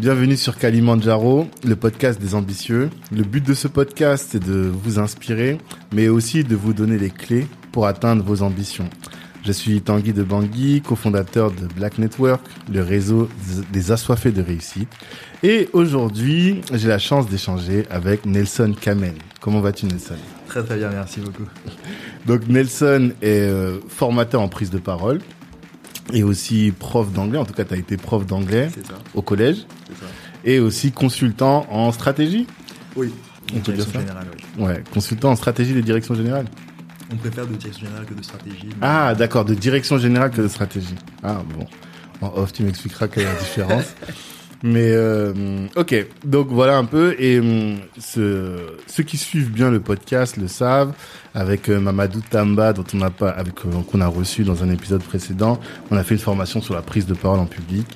Bienvenue sur Kalimandjaro, le podcast des ambitieux. Le but de ce podcast, c'est de vous inspirer, mais aussi de vous donner les clés pour atteindre vos ambitions. Je suis Tanguy de Bangui, cofondateur de Black Network, le réseau des assoiffés de réussite. Et aujourd'hui, j'ai la chance d'échanger avec Nelson Kamen. Comment vas-tu Nelson? Très très bien, merci beaucoup. Donc Nelson est euh, formateur en prise de parole et aussi prof d'anglais. En tout cas, tu as été prof d'anglais au collège. Ça. Et aussi consultant en stratégie. Oui. On peut dire ça. Générale, oui. Ouais, consultant en stratégie de direction générale. On préfère de direction générale que de stratégie. Ah, d'accord, de direction générale que de stratégie. Ah, bon. En off, tu m'expliqueras quelle est la différence. Mais euh, ok, donc voilà un peu. Et euh, ce, ceux qui suivent bien le podcast le savent. Avec euh, Mamadou Tamba, dont on a pas, avec qu'on a reçu dans un épisode précédent, on a fait une formation sur la prise de parole en public.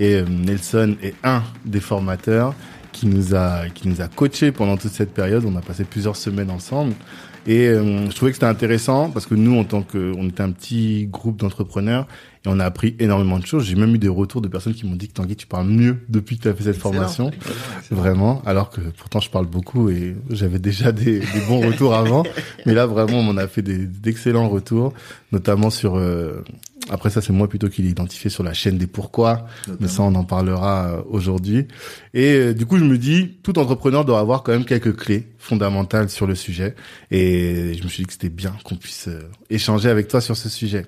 Et Nelson est un des formateurs qui nous a qui nous a coaché pendant toute cette période. On a passé plusieurs semaines ensemble. Et je trouvais que c'était intéressant parce que nous, en tant que, on était un petit groupe d'entrepreneurs et on a appris énormément de choses. J'ai même eu des retours de personnes qui m'ont dit que Tanguy, tu parles mieux depuis que tu as fait cette formation. Vraiment. Alors que pourtant, je parle beaucoup et j'avais déjà des, des, bons retours avant. Mais là, vraiment, on a fait d'excellents retours, notamment sur... Euh, après ça, c'est moi plutôt qui l'ai identifié sur la chaîne des pourquoi, mais ça, on en parlera euh, aujourd'hui. Et euh, du coup, je me dis, tout entrepreneur doit avoir quand même quelques clés fondamentales sur le sujet. Et je me suis dit que c'était bien qu'on puisse échanger avec toi sur ce sujet.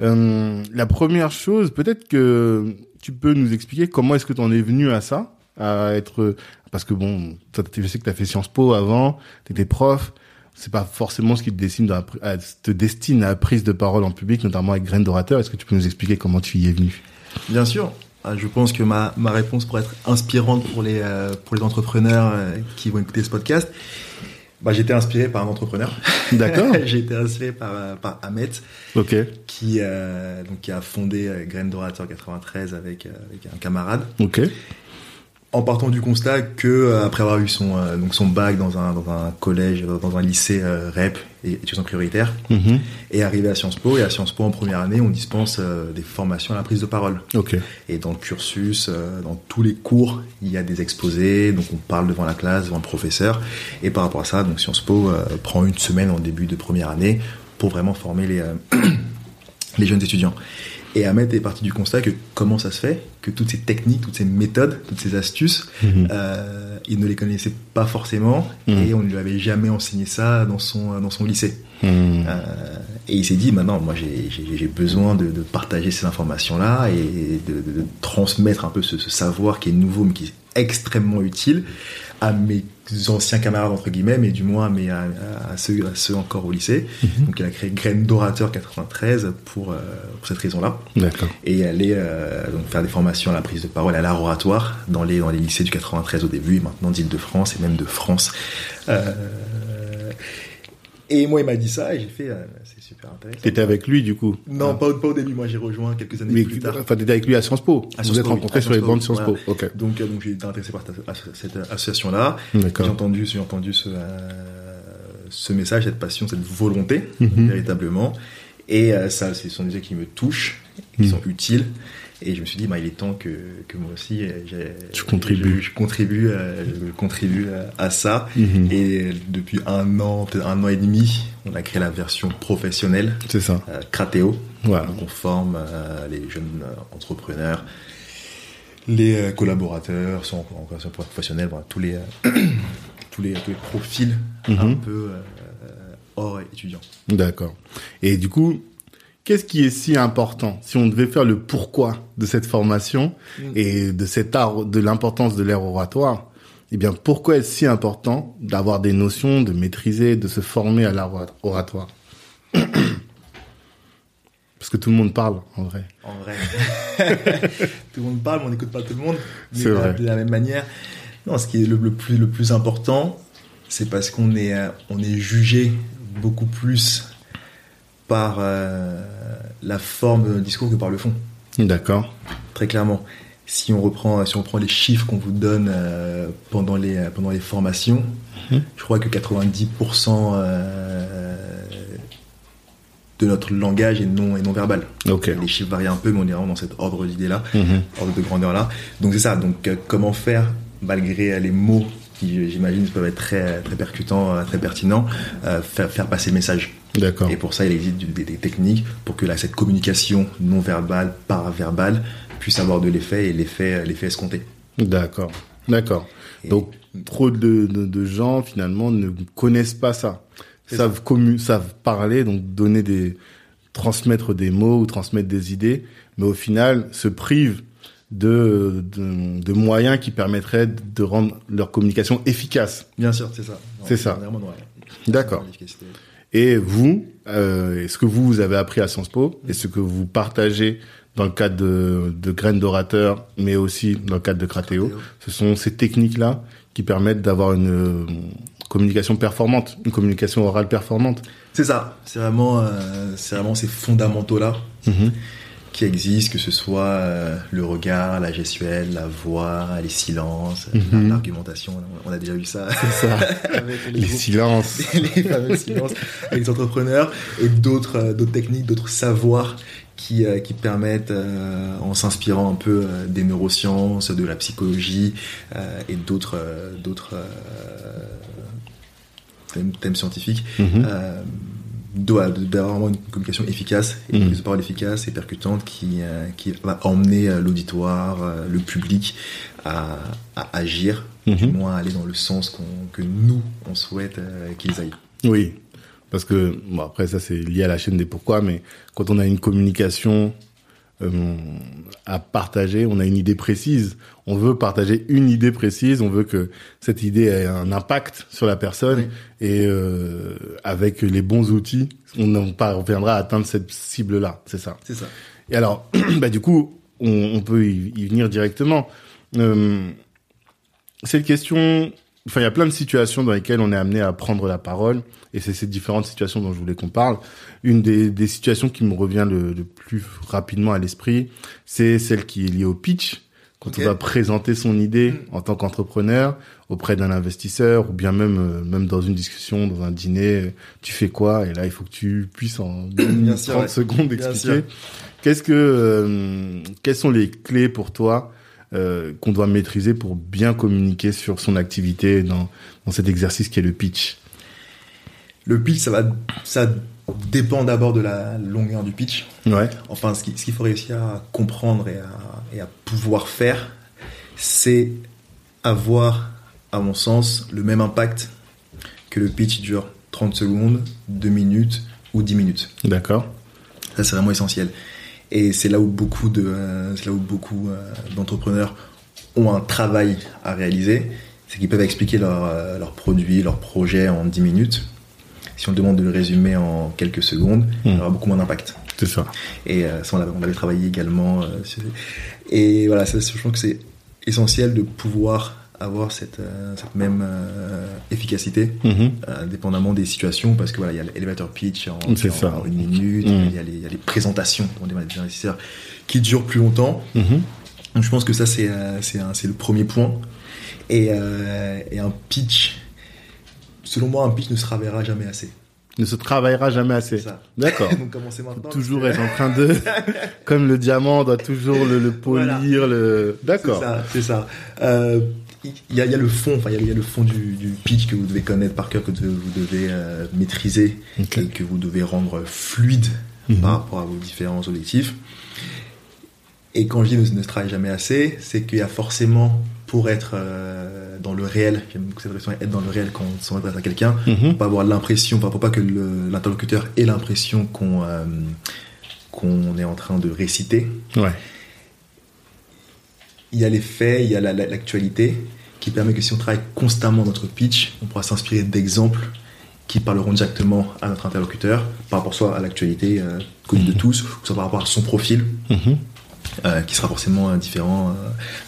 Euh, la première chose, peut-être que tu peux nous expliquer comment est-ce que tu en es venu à ça, à être parce que bon, je sais que tu as fait Sciences Po avant, tu étais prof, c'est pas forcément ce qui te destine à, te destine à la prise de parole en public, notamment avec graines d'orateur. Est-ce que tu peux nous expliquer comment tu y es venu? Bien sûr. Ah, je pense que ma, ma réponse pourrait être inspirante pour les, euh, pour les entrepreneurs euh, qui vont écouter ce podcast bah, J'ai été inspiré par un entrepreneur. D'accord. j'ai été inspiré par, par Ahmet, qui, euh, donc, qui a fondé euh, Graines d'Orateur 93 avec, euh, avec un camarade. Ok en partant du constat que euh, après avoir eu son euh, donc son bac dans un dans un collège dans un lycée euh, REP et étudiant prioritaire mm et arrivé à Sciences Po et à Sciences Po en première année on dispense des formations à la prise de parole. Et dans le cursus dans tous les cours il y a des exposés donc on parle devant la classe devant le professeur et par rapport à ça donc Sciences Po prend une semaine en début de première année pour vraiment former les les jeunes étudiants. Et Ahmed est parti du constat que comment ça se fait que toutes ces techniques, toutes ces méthodes, toutes ces astuces, mhm. euh, il ne les connaissait pas forcément mhm. et on ne lui avait jamais enseigné ça dans son dans son lycée. Mhm. Euh, et il s'est dit maintenant, moi j'ai besoin de, de, partager ces informations là et de, de, de transmettre un peu ce, ce, savoir qui est nouveau mais qui est extrêmement utile à mes anciens camarades entre guillemets, mais du moins mais à, à, ceux, à ceux encore au lycée. Mhm. Donc il a créé Graines d'orateur 93 pour, euh, pour cette raison-là. Et aller euh, donc faire des formations à la prise de parole, à l'art oratoire dans les dans les lycées du 93 au début et maintenant d'Île-de-France et même de France. Euh, et moi, il m'a dit ça et j'ai fait, euh, super intéressant. T'étais avec lui, du coup Non, ah. pas, au début. Moi, j'ai rejoint quelques années plus tard. Enfin, t'étais avec lui à Sciences Po. À vous êtes rencontrés sur les bancs de Sciences Po. Donc, euh, donc j'ai été intéressé par cette association-là. J'ai entendu, j'ai entendu ce, euh, ce message, cette passion, cette volonté, mhm. véritablement. Et euh, ça, ce sont des gens qui me touchent, qui mhm. sont utiles. Et je me suis dit, bah, il est temps que, que moi aussi, euh, je contribue, je, contribue, euh, je contribue euh, à ça. Mhm. Et depuis un an, peut-être un an et demi, on a créé la version professionnelle. C'est ça. Euh, Cratéo. Voilà. Donc on forme les jeunes entrepreneurs, les collaborateurs, sont en version professionnelle, voilà, tous les tous les tous les profils mhm. un peu hors étudiants. D'accord. Et du coup, Qu'est-ce qui est si important si on devait faire le pourquoi de cette formation mm. et de cet art, de l'importance de l'air oratoire? Eh bien, pourquoi est-ce si important d'avoir des notions, de maîtriser, de se former à l'art oratoire? Parce que tout le monde parle, en vrai. En vrai. tout le monde parle, mais on n'écoute pas tout le monde. C'est vrai. De la même manière. Non, ce qui est le, plus, le plus important, c'est parce qu'on est, on est jugé beaucoup plus par euh, la forme de discours que par le fond. D'accord. Très clairement. Si on reprend, si on prend les chiffres qu'on vous donne euh, pendant les pendant les formations, mhm. je crois que 90% euh, de notre langage et non et non verbal. Ok. Les chiffres varient un peu, mais on est vraiment dans cet ordre d'idée là, Mhm. ordre de grandeur là. Donc c'est ça. Donc euh, comment faire malgré euh, les mots qui j'imagine peuvent être très très percutants, euh, très pertinents, euh, faire faire passer le message. D'accord. Et pour ça, il existe des, des techniques pour que là, cette communication non verbale, paraverbale, puisse avoir de l'effet et l'effet l'effet escompté. D'accord. D'accord. Donc, trop de, de, de gens, finalement, ne connaissent pas ça. Savent, commu- savent parler, donc donner des, transmettre des mots ou transmettre des idées, mais au final, se privent de, de, de moyens qui permettraient de rendre leur communication efficace. Bien sûr, c'est ça. C'est ça. D'accord. Et vous, euh, ce que vous, vous avez appris à Sciences Po? Et ce que vous partagez dans le cadre de, de graines d'orateur, mais aussi dans le cadre de Cratéo, Cratéo. ce sont ces techniques-là qui permettent d'avoir une euh, communication performante, une communication orale performante. C'est ça. C'est vraiment, euh, c'est vraiment ces fondamentaux là qui existent, que ce soit euh, le regard, la gestuelle, la voix, les silences, Mhm. l'argumentation. On a déjà vu ça. Les silences. les fameux silences avec les entrepreneurs et d'autres euh, d'autres techniques, d'autres savoirs qui, euh, qui permettent, euh, en s'inspirant un peu des neurosciences, de la psychologie et d'autres d'autres thèmes, thèmes scientifiques, Mhm. Doit- d'avoir vraiment une communication efficace et une parole efficace et percutante qui, euh, qui va emmener euh, l'auditoire, euh, le public à, à agir, du Mhm. moins à aller dans le sens qu'on- que nous, on souhaite euh, qu'ils aillent. Oui, parce que bon après ça c'est lié à la chaîne des pourquoi, mais quand on a une communication euh, à partager, on a une idée précise, on veut partager une idée précise, on veut que cette idée ait un impact sur la personne Oui. et euh, avec les bons outils, on en parviendra à atteindre cette cible là, c'est ça. C'est ça. Et alors, bah du coup, on, on peut y, y venir directement. Euh, cette question, enfin, il y a plein de situations dans lesquelles on est amené à prendre la parole, et c'est ces différentes situations dont je voulais qu'on parle. Une des, des situations qui me revient le, le plus rapidement à l'esprit, c'est celle qui est liée au pitch. Quand on va présenter son idée Mm. en tant qu'entrepreneur auprès d'un investisseur ou bien même euh, même dans une discussion, dans un dîner, euh, tu fais quoi? Et là, il faut que tu puisses en Bien sûr, 30 ouais. secondes expliquer. sûr. Qu'est-ce que, euh, quelles sont les clés pour toi euh, qu'on doit maîtriser pour bien communiquer sur son activité dans, dans cet exercice qui est le pitch Le pitch, ça va, ça dépend d'abord de la longueur du pitch. Ouais. Enfin, ce qui- ce qu'il faut réussir à comprendre et à, et à pouvoir faire, c'est avoir, à mon sens, le même impact que le pitch dure 30 secondes, 2 minutes ou 10 minutes. D'accord. Ça, c'est vraiment essentiel. Et c'est là où beaucoup de, euh, c'est là où beaucoup euh, d'entrepreneurs ont un travail à réaliser, c'est qu'ils peuvent expliquer leur, euh, leur produit, leur projet en 10 minutes. Si on demande de le résumer en quelques secondes, il y aura beaucoup moins d'impact. C'est ça. Et euh, ça, on l'avait, travaillé également. et voilà, ça, je pense que c'est essentiel de pouvoir avoir cette, euh, cette même euh, efficacité, Mhm. euh, dépendamment des situations, parce que voilà, il y a l'elevator pitch en, une minute, Mhm. il, y a les, il y a les présentations on dit, des investisseurs qui durent plus longtemps. Mhm. Donc je pense que ça, c'est le premier point. Et, euh, et un pitch, selon moi, un pitch ne se ravera jamais assez. Ne se travaillera jamais assez. D'accord. Donc commencez maintenant. toujours être en train de, comme le diamant, on doit toujours le, le polir, Voilà. le. C'est D'accord. ça, c'est ça. Euh, Il y, a, il y a le fond, enfin il y a, il y a le fond du, du pitch que vous devez connaître par cœur, que de- vous devez euh, maîtriser et que vous devez rendre fluide Mhm. par rapport à vos différents objectifs. Et quand je dis ne, ne se travaille jamais assez, c'est qu'il y a forcément pour être euh, dans le réel, j'aime beaucoup cette expression, être dans le réel quand on s'adresse à quelqu'un, Mhm. pour pas avoir l'impression, enfin, pour pas que l'interlocuteur ait l'impression qu'on euh, qu'on est en train de réciter. Ouais. Il y a les faits, il y a la- la- l'actualité, qui permet que si on travaille constamment notre pitch, on pourra s'inspirer d'exemples qui parleront directement à notre interlocuteur, par rapport soit à l'actualité euh, connue de tous, ou soit par rapport à son profil, Mhm. euh, qui sera forcément euh, différent euh,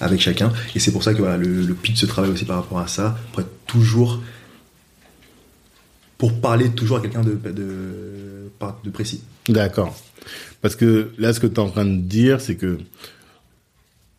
avec chacun. Et c'est pour ça que voilà, le, le pitch se travaille aussi par rapport à ça, pour être toujours, pour parler toujours à quelqu'un de, de précis. D'accord. Parce que là, ce que tu es en train de dire, c'est que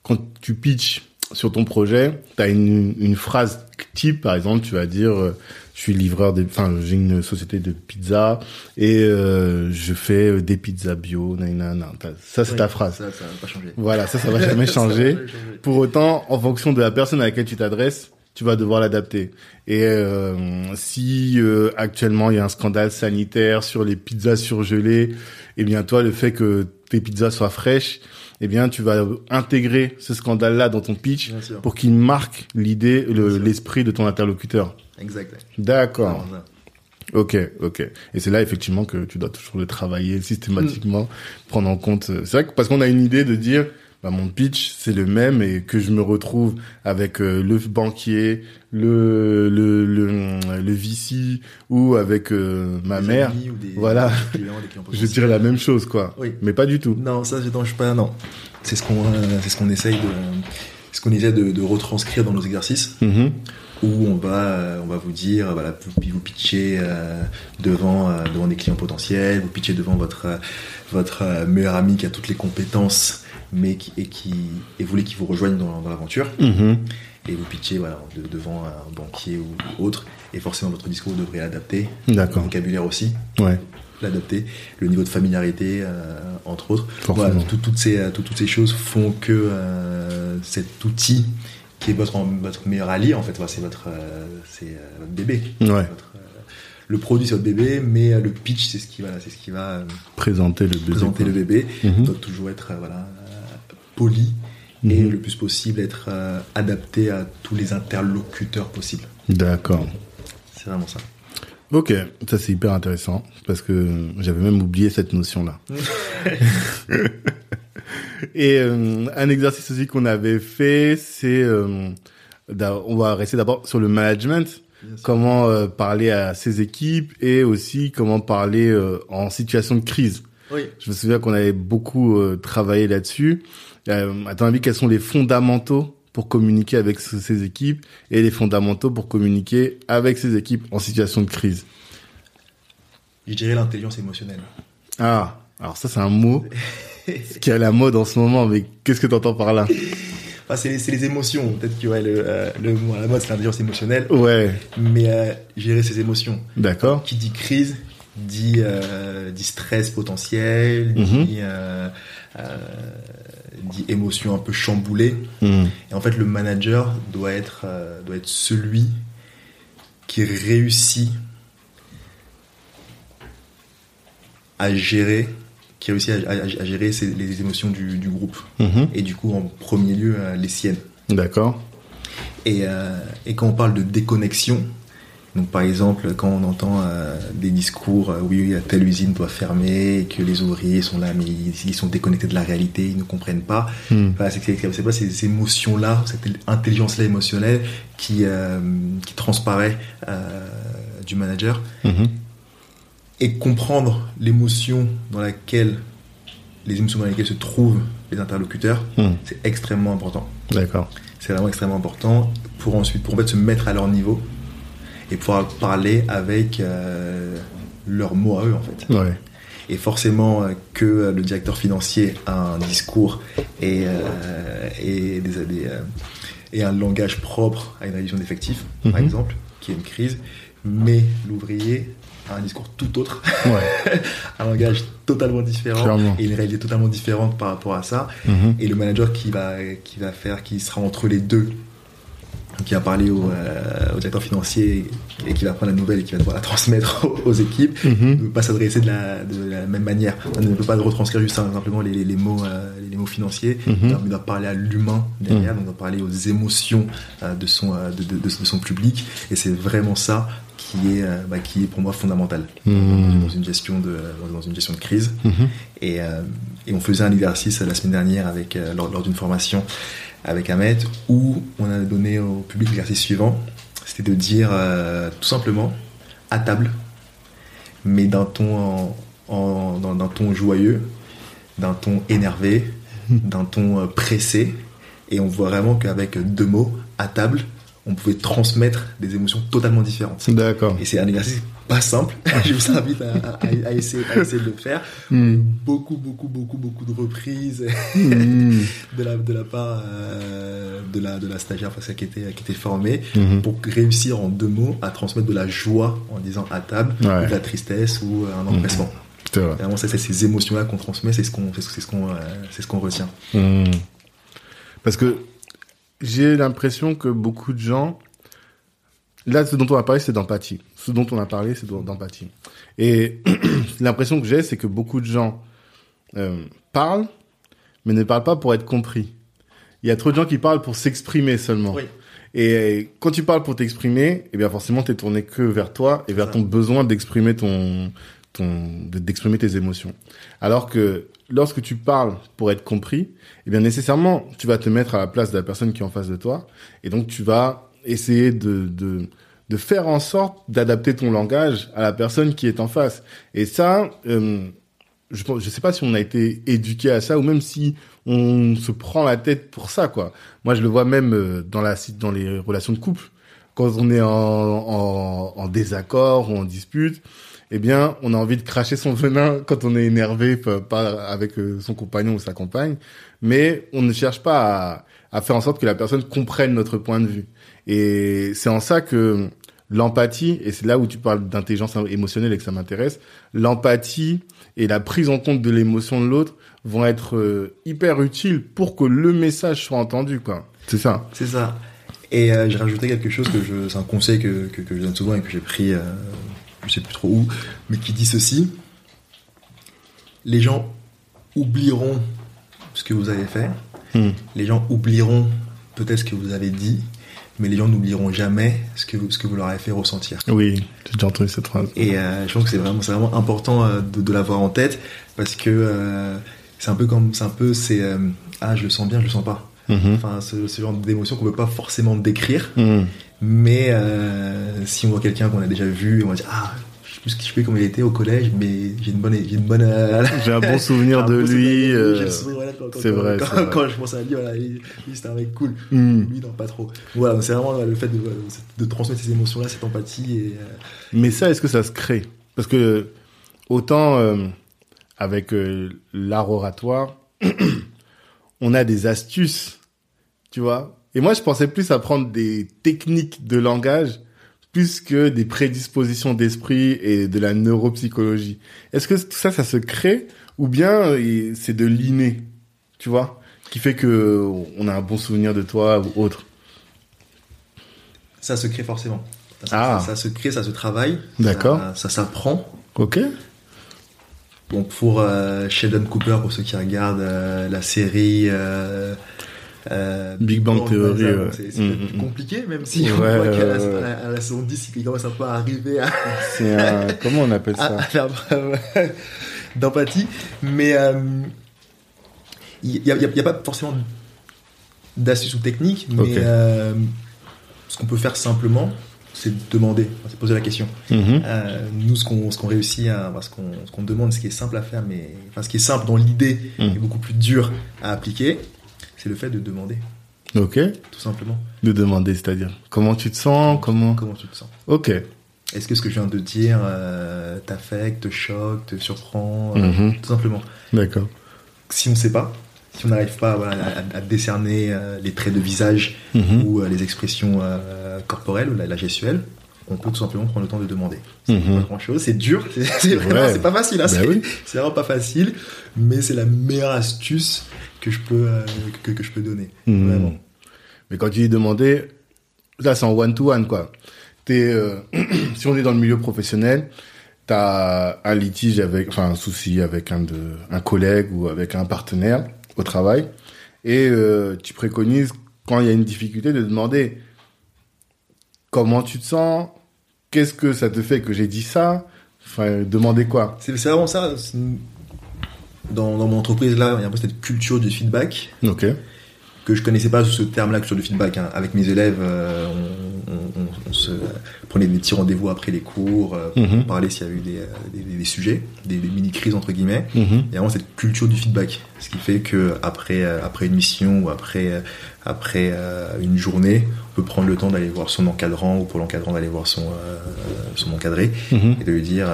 quand tu pitches sur ton projet, tu as une, une phrase type, par exemple, tu vas dire, euh, je suis livreur de, enfin, j'ai une société de pizza et euh, je fais euh, des pizzas bio. Nanana. Ça, c'est Oui, ta phrase. Ça, ça va pas changer. Voilà, ça, ça va jamais changer. va jamais changer. Pour autant, en fonction de la personne à laquelle tu t'adresses, tu vas devoir l'adapter. Et euh, si euh, actuellement il y a un scandale sanitaire sur les pizzas surgelées, eh bien toi, le fait que tes pizzas soient fraîches, eh bien tu vas intégrer ce scandale-là dans ton pitch pour qu'il marque l'idée, l'esprit de ton interlocuteur. Exact. D'accord. Ok, ok. Et c'est là effectivement que tu dois toujours le travailler systématiquement, prendre en compte. euh, C'est vrai que parce qu'on a une idée de dire, bah, mon pitch c'est le même et que je me retrouve avec euh, le banquier, le le le, le VC ou avec euh, ma Des mère, amis ou des- voilà. des clients, clients je dirais la même chose quoi. Oui. Mais pas du tout. Non, ça je je pas. Non, c'est ce qu'on, euh, c'est ce qu'on essaye de, ce qu'on essaie de, de retranscrire dans nos exercices, Mhm. où on va, euh, on va vous dire, voilà, vous, vous pitchez euh, devant, euh, devant des clients potentiels, vous pitchez devant votre, euh, votre euh, meilleur ami qui a toutes les compétences, mais qui et qui et vous voulez qu'il vous rejoigne dans, dans l'aventure, Mhm. et vous pitchez voilà de- devant un banquier ou autre, et forcément votre discours devrait l'adapter, le D'accord. vocabulaire aussi, Ouais. l'adapter, le niveau de familiarité, euh, entre autres. Voilà, tout- toutes, ces, euh, tout- toutes ces choses font que euh, cet outil qui est votre, votre meilleur allié, en fait, voilà, c'est votre, euh, c'est, votre bébé. Ouais. Votre, le produit, c'est votre bébé, mais le pitch, c'est ce qui va, c'est ce qui va Présenter le bébé. présenter le bébé. Mhm. Il doit toujours être voilà, poli et Mhm. le plus possible être euh, adapté à tous les interlocuteurs possibles. D'accord. C'est vraiment ça. Ok, ça c'est hyper intéressant parce que j'avais même oublié cette notion-là. Et euh, un exercice aussi qu'on avait fait, c'est euh, on va rester d'abord sur le management, comment euh, parler à ses équipes et aussi comment parler en situation de crise. Oui. Je me souviens qu'on avait beaucoup euh, travaillé là-dessus. Euh, à ton avis, quels sont les fondamentaux pour communiquer avec ce- ses équipes et les fondamentaux pour communiquer avec ses équipes en situation de crise? Je dirais l'intelligence émotionnelle. Ah, alors ça c'est un mot qui est à la mode en ce moment, mais qu'est-ce que tu entends par là? Enfin, c'est les, c'est les émotions. Peut-être que ouais, le, euh, le mot à la mode, c'est l'intelligence émotionnelle. Ouais, Mais euh, gérer ses émotions. d'accord. Qui dit crise dit, euh, dit stress potentiel, Mhm. dit, euh, euh, dit émotion un peu chamboulée. Hmm, Et en fait, le manager doit être, doit être celui qui réussit à gérer, qui réussit à, à- à gérer ses- les émotions du, du groupe. mhm, Et du coup, en premier lieu, les siennes. D'accord. Et, et quand on parle de déconnexion, donc par exemple, quand on entend euh, des discours, euh, oui, oui, telle usine doit fermer, et que les ouvriers sont là, mais ils, ils sont déconnectés de la réalité, ils ne comprennent pas. Hmm, c'est pas ces, émotions-là, cette intelligence-là émotionnelle qui, euh, qui transparaît euh, du manager. mhm, Et comprendre l'émotion dans laquelle, les émotions dans lesquelles se trouvent les interlocuteurs, hmm, c'est extrêmement important. D'accord. C'est vraiment extrêmement important pour ensuite, pour en fait se mettre à leur niveau et pouvoir parler avec euh, leurs mots à eux en fait. Ouais. Et forcément euh, que euh, le directeur financier a un discours et, euh, et, des, des, et un langage propre à une réduction d'effectifs, par Mhm. exemple, qui est une crise, mais l'ouvrier a un discours tout autre, Ouais. un langage totalement différent Clairement. et une réalité totalement différente par rapport à ça mhm, et le manager qui va qui va faire qui sera entre les deux qui va parler au, euh, au directeur financier et qui va prendre la nouvelle et qui va devoir la transmettre aux, aux équipes mhm, ne peut pas s'adresser de la, de la même manière on ne peut pas retranscrire juste simplement les, les mots euh, les mots financiers Mhm. mais il doit parler à l'humain derrière donc il doit parler aux émotions euh, de son euh, de, de- de- de son public et c'est vraiment ça qui est bah, qui est pour moi fondamental Mhm. dans une gestion de dans une gestion de crise mhm. et, et on faisait un exercice la semaine dernière avec, lors, lors d'une formation avec Ahmed où on a donné au public l'exercice suivant. C'était de dire euh, tout simplement à table, mais d'un ton, en, en- dans- d'un ton joyeux, d'un ton énervé, d'un ton euh, pressé. Et on voit vraiment qu'avec deux mots, à table, on pouvait transmettre des émotions totalement différentes. D'accord. Et c'est un exercice pas simple. Je vous invite à, à, essayer, à essayer, de le faire. Hmm. Beaucoup, beaucoup, beaucoup, beaucoup de reprises Hmm. de la de la part euh, de la de la stagiaire parce qui était qui était formée Mhm. pour réussir en deux mots à transmettre de la joie en disant à table, Ouais. ou de la tristesse ou un empressement. C'est vrai. Vraiment, c'est ces émotions-là qu'on transmet, c'est ce qu'on, ce qu'on, euh, ce qu'on retient. Hmm. Parce que j'ai l'impression que beaucoup de gens, là, ce dont on a parlé, c'est d'empathie. Ce dont on a parlé, c'est d'empathie. Et l'impression que j'ai, c'est que beaucoup de gens euh, parlent, mais ne parlent pas pour être compris. Il y a trop de gens qui parlent pour s'exprimer seulement. Oui. Et quand tu parles pour t'exprimer, eh bien forcément, t'es tourné que vers toi et vers Ça. ton besoin d'exprimer ton, ton, de- d'exprimer tes émotions. Alors que lorsque tu parles pour être compris, eh bien nécessairement, tu vas te mettre à la place de la personne qui est en face de toi, et donc tu vas essayer de, de, de faire en sorte d'adapter ton langage à la personne qui est en face. Et ça, euh, je je sais pas si on a été éduqué à ça ou même si on se prend la tête pour ça, quoi. Moi, je le vois même euh, dans la, dans les relations de couple. Quand on est en, en, en désaccord ou en dispute, eh bien, on a envie de cracher son venin quand on est énervé, pas avec euh, son compagnon ou sa compagne, mais on ne cherche pas à, à faire en sorte que la personne comprenne notre point de vue. Et c'est en ça que l'empathie, et c'est là où tu parles d'intelligence émotionnelle et que ça m'intéresse, l'empathie et la prise en compte de l'émotion de l'autre vont être euh, hyper utiles pour que le message soit entendu, quoi. C'est ça. C'est ça. Et euh, j'ai rajouté quelque chose que je, c'est un conseil que, que, que je donne souvent et que j'ai pris, euh, je sais plus trop où, mais qui dit ceci. Les gens oublieront ce que vous avez fait. Hmm. Les gens oublieront peut-être ce que vous avez dit, mais les gens n'oublieront jamais ce que vous, ce que vous leur avez fait ressentir. Oui, j'ai déjà entendu cette phrase. Et euh, je pense que c'est vraiment, c'est vraiment important euh, de, de l'avoir en tête parce que euh, c'est un peu comme, c'est un peu, c'est ah je le sens bien, je le sens pas. Mhm. Enfin, ce, ce genre d'émotion qu'on peut pas forcément décrire, Hmm. mais euh, si on voit quelqu'un qu'on a déjà vu, on va dire ah je sais plus, comment il était au collège, mais j'ai une bonne, j'ai une bonne. euh, J'ai un bon souvenir un de bon lui. euh, voilà, c'est vrai, Quand, c'est vrai. quand je pense à lui, voilà, lui, lui, c'était un mec cool. hmm. Lui non pas trop. Voilà, c'est vraiment le fait de, de transmettre ces émotions-là, cette empathie et euh, Mais ça, est-ce que ça se crée? Parce que autant euh, avec l'art oratoire, on a des astuces, tu vois. Et moi, je pensais plus à prendre des techniques de langage plus que des prédispositions d'esprit et de la neuropsychologie. Est-ce que tout ça, ça se crée ou bien c'est de l'inné, tu vois, qui fait que on a un bon souvenir de toi ou autre? Ça se crée forcément. Ça, Ah. ça, ça se crée, ça se travaille. D'accord. Ça, ça s'apprend. Ok. Donc pour euh, Sheldon Cooper, pour ceux qui regardent euh, la série euh, euh, Big Bang Theory, ouais. c'est c'est Mm, peut-être mm. compliqué, même si Ouais, on voit ouais, qu'à la, ouais. à la- saison 10, il commence un peu à arriver à, C'est un comment on appelle ça à faire preuve d'empathie. Mais euh, il n'y a, a- a pas forcément d'astuces ou techniques, mais euh, ce qu'on peut faire simplement, c'est demander, c'est poser la question. Mhm. Euh, nous, ce qu'on ce qu'on réussit à, ce qu'on ce qu'on demande, ce qui est simple à faire, mais enfin ce qui est simple dans l'idée Mm. et beaucoup plus dur à appliquer, c'est le fait de demander, Ok. tout simplement. De demander, c'est-à-dire comment tu te sens, comment. Comment tu te sens Ok. Est-ce que ce que je viens de dire euh, t'affecte, te choque, te surprend euh, Mhm. Tout simplement. D'accord. Si on ne sait pas, si on n'arrive pas voilà, à, à décerner euh, les traits de visage Mhm. ou les expressions corporelles ou la, la gestuelle, on peut tout simplement prendre le temps de demander. C'est Mhm. pas grand chose, c'est dur, c'est vraiment, Ouais. pas facile, hein, Bah c'est oui. vraiment pas facile, mais c'est la meilleure astuce que je peux, euh, que, que je peux donner. Mhm. Vraiment. Mais quand tu dis demander, là c'est en one to one quoi. T'es, euh, si on est dans le milieu professionnel, t'as un litige avec, enfin un souci avec un de, un collègue ou avec un partenaire au travail, et euh, tu préconises quand il y a une difficulté de demander comment tu te sens, qu'est-ce que ça te fait que j'ai dit ça, enfin demander quoi? C'est vraiment ça. Dans, dans mon entreprise, là, il y a un peu cette culture du feedback Ok. Que je connaissais pas ce terme-là, culture du feedback. hein. Avec mes élèves, euh, on, on- on- on se prenait des petits rendez-vous après les cours euh, pour Mhm. parler s'il y a eu des, euh, des- des- des sujets, des, des mini-crises entre guillemets. Il y a vraiment cette culture du feedback. Ce qui fait que après euh, après une mission ou après après euh, une journée, on peut prendre le temps d'aller voir son encadrant ou pour l'encadrant d'aller voir son son encadré Mhm. et de lui dire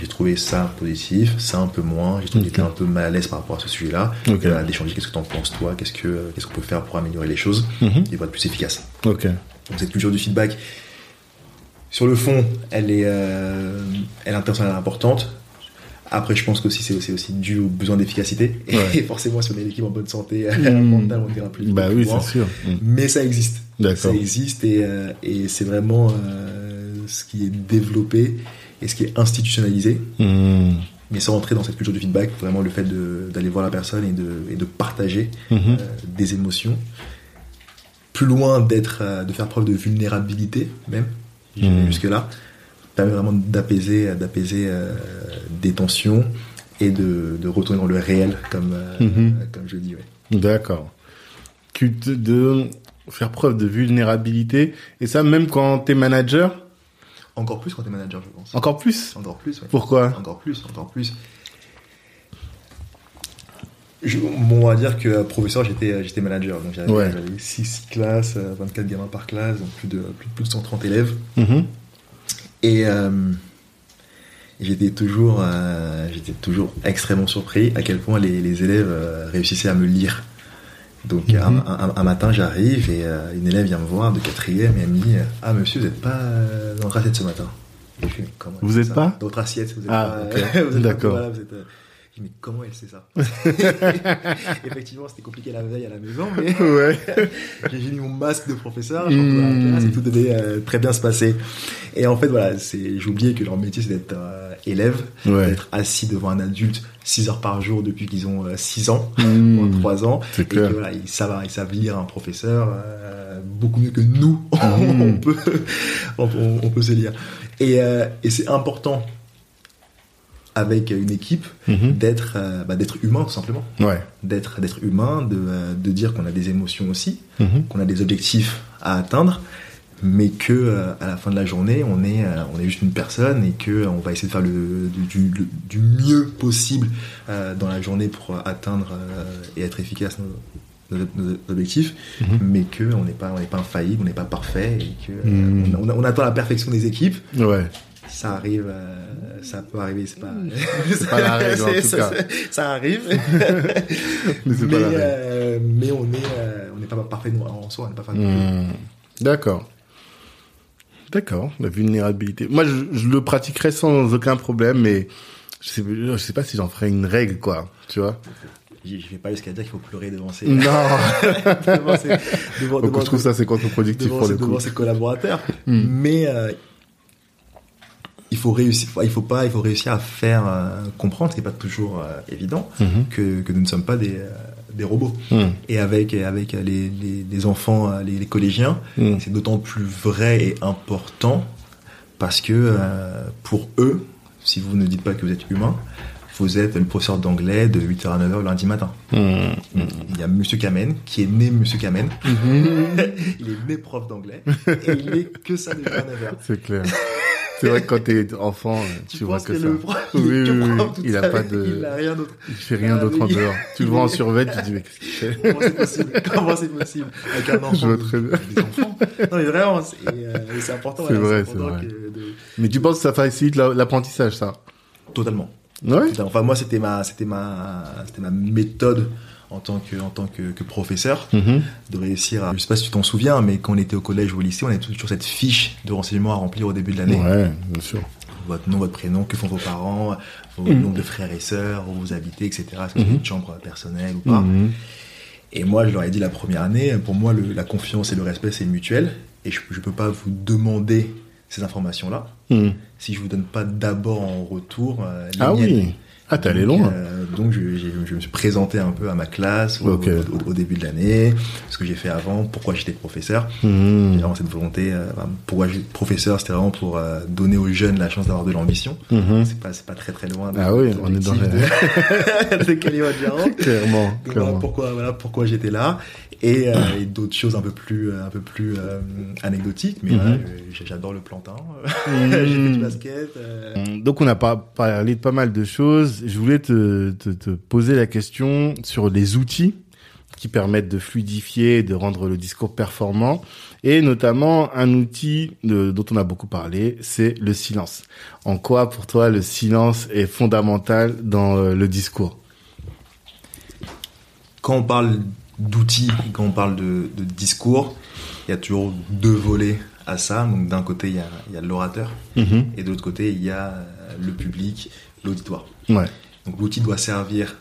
j'ai trouvé ça positif, ça un peu moins, j'ai trouvé qu'il était un peu mal à l'aise par rapport à ce sujet-là. Ok. Et là, d'échanger qu'est-ce que t'en penses toi, qu'est-ce que qu'est-ce qu'on peut faire pour améliorer les choses Mhm. et pour être plus efficace. Ok. Donc cette culture du feedback, sur le fond, elle est, euh, elle est intéressante, elle est importante. Après, je pense qu'aussi c'est aussi dû au besoin d'efficacité. Ouais. Et forcément, si on est l'équipe en bonne santé Mm. mentale, on ira plus vite. Bah plus oui, loin. c'est sûr. Mm. Mais ça existe. Ça existe et, euh, et c'est vraiment euh, ce qui est développé et ce qui est institutionnalisé. Mm. Mais sans rentrer dans cette culture du feedback, vraiment le fait de- d'aller voir la personne et de, et de partager Mhm. euh, des émotions. Plus loin d'être, euh, de faire preuve de vulnérabilité, même, Mhm. jusque-là, permet vraiment d'apaiser, d'apaiser euh, des tensions et de, de retourner dans le réel, comme, euh, Mhm. comme je dis. ouais. D'accord. De faire preuve de vulnérabilité. Et ça, même quand t'es manager, Encore plus quand t'es manager, je pense. encore plus. Encore plus, ouais. Pourquoi Encore plus, encore plus. Je, bon, on va dire que euh, professeur, j'étais, j'étais manager. Donc j'avais, Ouais. j'avais 6 classes, euh, 24 gamins par classe, donc plus de, plus, plus de 130 élèves. Mhm. Et euh, j'étais toujours, euh, j'étais toujours extrêmement surpris à quel point les, les élèves euh, réussissaient à me lire. Donc Mhm. un, un- un matin, j'arrive et euh, une élève vient me voir de quatrième et elle me dit Ah monsieur, vous n'êtes pas euh, dans votre assiette ce matin. Et je fais, Mais comment elle Vous sait êtes ça pas Dans votre assiette, vous êtes Ah, pas. pas- D'accord. voilà, vous êtes, euh, dis, mais comment elle sait ça Effectivement, c'était compliqué la veille à la maison, mais Ouais. j'ai mis mon masque de professeur, la Mmh. classe et tout devait euh, très bien se passer. Et en fait, voilà, c'est, j'ai oublié que leur métier, c'est d'être euh, élève, Ouais. d'être assis devant un adulte 6 heures par jour depuis qu'ils ont 6 ans, Mmh. ou 3 ans. C'est Et que voilà, ils savent, ils savent lire un professeur euh, beaucoup mieux que nous, Mmh. on, peut, on, peut se lire. Et, euh, et c'est important avec une équipe Mhm. d'être euh, bah, d'être humain tout simplement Ouais. d'être d'être humain de, euh, de dire qu'on a des émotions aussi Mhm. qu'on a des objectifs à atteindre mais que euh, à la fin de la journée on est on est juste une personne et que on va essayer de faire le du, du- le- du mieux possible dans la journée pour atteindre et être efficace nos, nos- nos objectifs Mhm. mais que on n'est pas on n'est pas infaillible on n'est pas parfait et que on, on attend la perfection des équipes Ouais. Ça arrive, euh, ça peut arriver, c'est pas, C'est pas la règle, en tout ça, cas. Ça arrive, Mais c'est pas la règle. euh, mais on est, euh, on n'est pas parfait en soi, on n'est pas parfait. Hmm. D'accord. D'accord, la vulnérabilité. Moi, je, je le pratiquerais sans aucun problème, mais je sais, je sais pas si j'en ferais une règle, quoi. Tu vois Je vais pas jusqu'à dire qu'il faut pleurer devant ses, Non. devant ses, devant, Donc, devant- je trouve ça c'est contre-productif pour le coup. devant ses collaborateurs. Hmm. Mais euh, il faut réussir, il faut pas, il faut réussir à faire euh, comprendre, ce qui n'est pas toujours euh, évident, Mhm. que, que nous ne sommes pas des, euh, des robots. Hmm. Et avec, avec les, les, les enfants, les, les collégiens, Hmm. c'est d'autant plus vrai et important parce que pour eux, si vous ne dites pas que vous êtes humain, vous êtes le professeur d'anglais de 8h à 9h lundi matin. Il y a Monsieur Kamen qui est né Monsieur Kamen. Mhm. il est né prof d'anglais et il est que ça depuis 9h. C'est clair. C'est vrai que quand t'es enfant, tu, vois que, que ça. le prof, Oui, oui, oui. prof Il a pas de- Il a rien d'autre. Il fait rien Ah, d'autre en dehors. Tu le vois en survêt, tu te dis mais qu'est-ce qu'il fait Comment c'est possible? Comment c'est possible? Avec un enfant. Je vois très bien. Des enfants. Non mais vraiment, c'est euh, important. C'est vrai, c'est vrai. de- Mais tu penses que ça facilite la- l'apprentissage, ça? Totalement. Ouais. Enfin moi c'était ma c'était ma c'était ma méthode en tant que en tant que, que professeur Mhm. de réussir à je sais pas si tu t'en souviens mais quand on était au collège ou au lycée on avait toujours cette fiche de renseignements à remplir au début de l'année Ouais, bien sûr. votre nom votre prénom que font vos parents vos Mhm. nombres de frères et sœurs où vous habitez etc est-ce que vous avez Mhm. une chambre personnelle ou pas Mhm. et moi je leur ai dit la première année pour moi le- la confiance et le respect c'est mutuel et je je peux pas vous demander ces informations là Mhm. si je vous donne pas d'abord en retour euh, les Ah miennes. oui. Ah, t'es allé loin. euh, donc je, me suis présenté un peu à ma classe au, Ok. au- au début de l'année, ce que j'ai fait avant, pourquoi j'étais professeur. Mhm. J'ai vraiment cette volonté, euh, pourquoi j'étais professeur, c'était vraiment pour euh, donner aux jeunes la chance d'avoir de l'ambition. Mhm. C'est pas, très très loin. de- Ah oui, de on est dans de, de Kilimanjaro. Clairement, Donc voilà clairement. pourquoi, voilà pourquoi j'étais là et, euh, et d'autres choses un peu plus, euh, un peu plus anecdotiques. Mais voilà, je- j'adore le plantain, j'ai fait du basket. Donc on pas parlé de pas mal de choses je voulais te, te, te poser la question sur les outils qui permettent de fluidifier, de rendre le discours performant, et notamment un outil de, dont on a beaucoup parlé, c'est le silence. En quoi, pour toi, le silence est fondamental dans euh, le discours? Quand on parle d'outils, quand on parle de, de, discours, il y a toujours deux volets à ça. Donc d'un côté, il y a, l'orateur, Mhm. et de l'autre côté, il y a euh, le public, l'auditoire. Ouais. Donc l'outil doit servir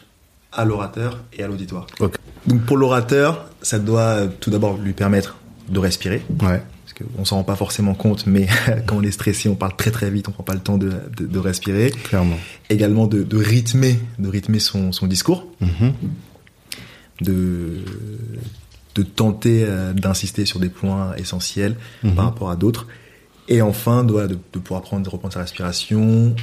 à l'orateur et à l'auditoire. Donc pour l'orateur, ça doit tout d'abord lui permettre de respirer, Ouais. parce qu'on s'en rend pas forcément compte, mais quand on est stressé, on parle très très vite, on prend pas le temps de, de, de respirer. Clairement. Également de, de rythmer, de rythmer son, son discours, Mhm. de de tenter euh, d'insister sur des points essentiels Mhm. par rapport à d'autres. Et enfin, doit de, pouvoir prendre, reprendre sa respiration,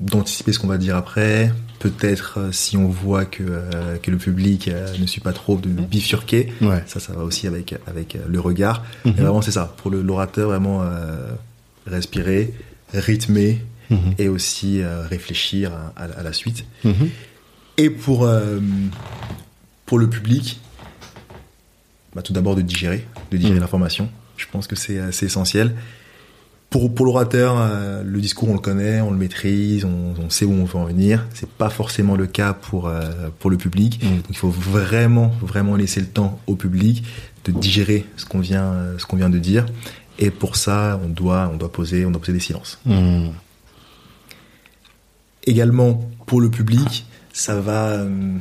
d'anticiper ce qu'on va dire après. Peut-être euh, si on voit que, euh, que le public euh, ne suit pas trop, de bifurquer. Ouais. Ça, ça va aussi avec, avec le regard. Mhm. Et vraiment, c'est ça. Pour le- l'orateur, vraiment respirer, rythmer Mhm. et aussi réfléchir à, à- à la suite. Mhm. Et pour, pour le public, bah, tout d'abord de digérer, de digérer Mhm. l'information. Je pense que c'est c'est essentiel. Pour, pour l'orateur, euh, le discours, on le connaît, on le maîtrise, on, on sait où on veut en venir. C'est pas forcément le cas pour, euh, pour le public. Donc il faut vraiment, vraiment laisser le temps au public de digérer ce qu'on vient, ce qu'on vient de dire. Et pour ça, on doit, on doit poser, on doit poser des silences. Mhm. également pour le public, ça va, euh,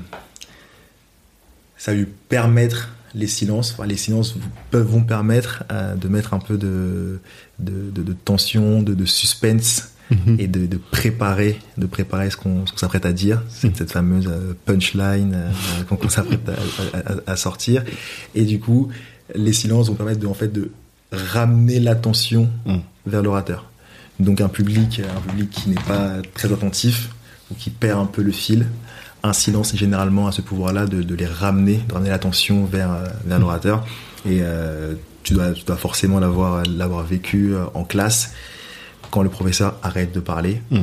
ça va lui permettre les silences. Enfin, les silences vous- peuvent vont permettre euh, de mettre un peu de de, de, de tension, de, de suspense Mhm. et de, préparer, de préparer ce qu'on s'apprête à dire, cette, cette fameuse euh, punchline euh, qu'on s'apprête à, à- à- à sortir. Et du coup, les silences vont permettre de en fait de ramener l'attention Mhm. vers l'orateur. Donc un public, un public qui n'est pas très attentif ou qui perd un peu le fil, un silence est généralement à ce pouvoir-là de, de les ramener, de ramener l'attention vers, euh, vers l'orateur. Et euh, tu, dois, tu dois forcément l'avoir l'avoir vécu euh, en classe quand le professeur arrête de parler. Mm.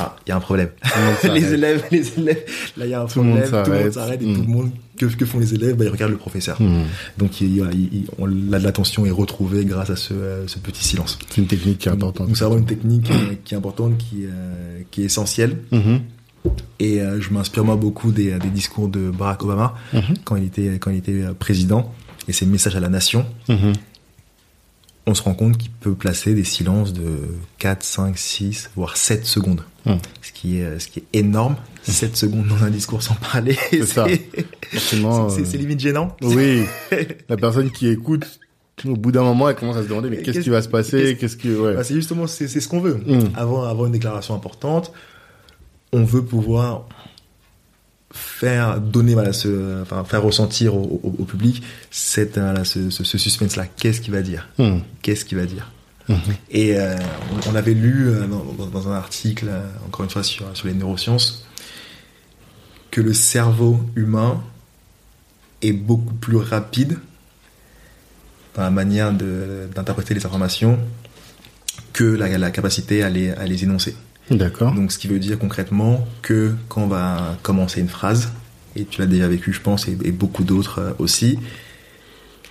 Ah, il y a un problème. Les élèves, les élèves, là il y a un Tout problème, tout le monde s'arrête. et Mm. tout le monde, que, que font les élèves? Bah, Ils regardent le professeur. Mhm. Donc il, il- il- on- la- l'attention est retrouvée grâce à ce, euh, ce petit silence. C'est une technique qui est importante. C'est vraiment une technique euh, qui est importante, qui, euh, qui est essentielle. Et euh, je m'inspire moi beaucoup des, des discours de Barack Obama Mhm. quand il était quand il était euh, président et ses messages à la nation. Mhm. On se rend compte qu'il peut placer des silences de 4, 5, 6, voire 7 secondes. Mhm. Ce qui est euh, ce qui est énorme. 7 secondes dans un discours sans parler. C'est ça. C'est- euh, limite gênant. Oui, la personne qui écoute, au bout d'un moment, elle commence à se demander mais qu'est-ce qui va se passer? qu'est-ce- que ouais. Bah, c'est justement c'est ce qu'on veut. Avant avant une déclaration importante, on veut pouvoir faire donner voilà ce enfin faire ressentir au, au- au public cette euh, voilà, ce, ce, ce suspense là. Qu'est-ce qu'il va dire? Mhm. Qu'est-ce qu'il va dire? Mhm. Et euh, on, on avait lu euh, dans, un article encore une fois sur sur les neurosciences que le cerveau humain est beaucoup plus rapide dans la manière d'interpréter les informations que la, la capacité à les, à les énoncer. D'accord. Donc, ce qui veut dire concrètement que quand on va commencer une phrase, et tu l'as déjà vécu, je pense, et, et beaucoup d'autres euh, aussi,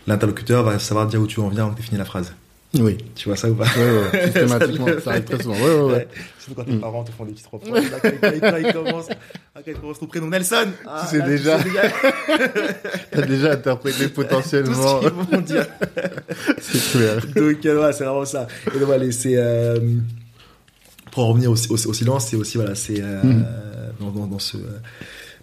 l'interlocuteur va savoir dire où tu en viens quand tu fini la phrase. Oui. Tu vois ça ou pas? Ouais, ouais, systématiquement, ça arrive très souvent. Ouais, ouais, ouais. Surtout quand tes Mm. parents te font des petites reproches. Là, quand, ils commencent, ah, quand ils commencent ton prénom Nelson, ah, sais là, déjà. tu sais déjà T'as déjà interprété tout potentiellement. ce qu'ils vont dire. C'est clair. Donc euh, voilà, c'est vraiment ça. Et donc et c'est euh, pour en revenir au, au- au silence, c'est aussi voilà, c'est euh, Mhm. dans, dans, dans ce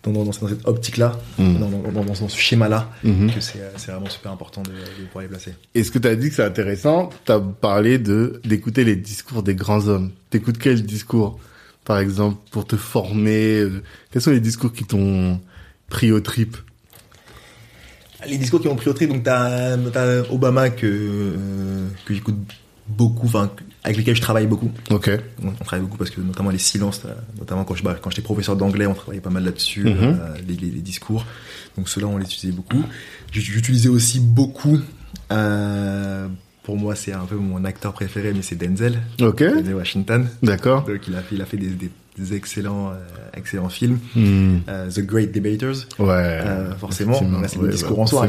dans, cette optique-là, Mhm. dans, ce schéma-là, Mhm. que c'est euh, c'est vraiment super important de, de pouvoir les placer. Et ce que tu as dit que c'est intéressant, tu as parlé de d'écouter les discours des grands hommes. T'écoutes quel discours, par exemple, pour te former euh, Quels sont les discours qui t'ont pris au trip? Les discours qui ont pris au tri, donc t'as as Obama que euh, que j'écoute beaucoup, enfin avec lesquels je travaille beaucoup. Ok. On, on travaille beaucoup parce que notamment les silences, euh, notamment quand je quand j'étais professeur d'anglais, on travaillait pas mal là-dessus, Mhm. euh, les, les, les discours. Donc ceux-là, on les utilisait beaucoup. J'utilisais aussi beaucoup. euh, pour moi, c'est un peu mon acteur préféré, mais c'est Denzel, Ok. Denzel Washington. D'accord. Donc il a fait, il a fait des, des excellents, euh, excellents films. Hmm. Euh, The Great Debaters. Ouais. Euh, forcément, c'est Ouais, des discours bah, en soi.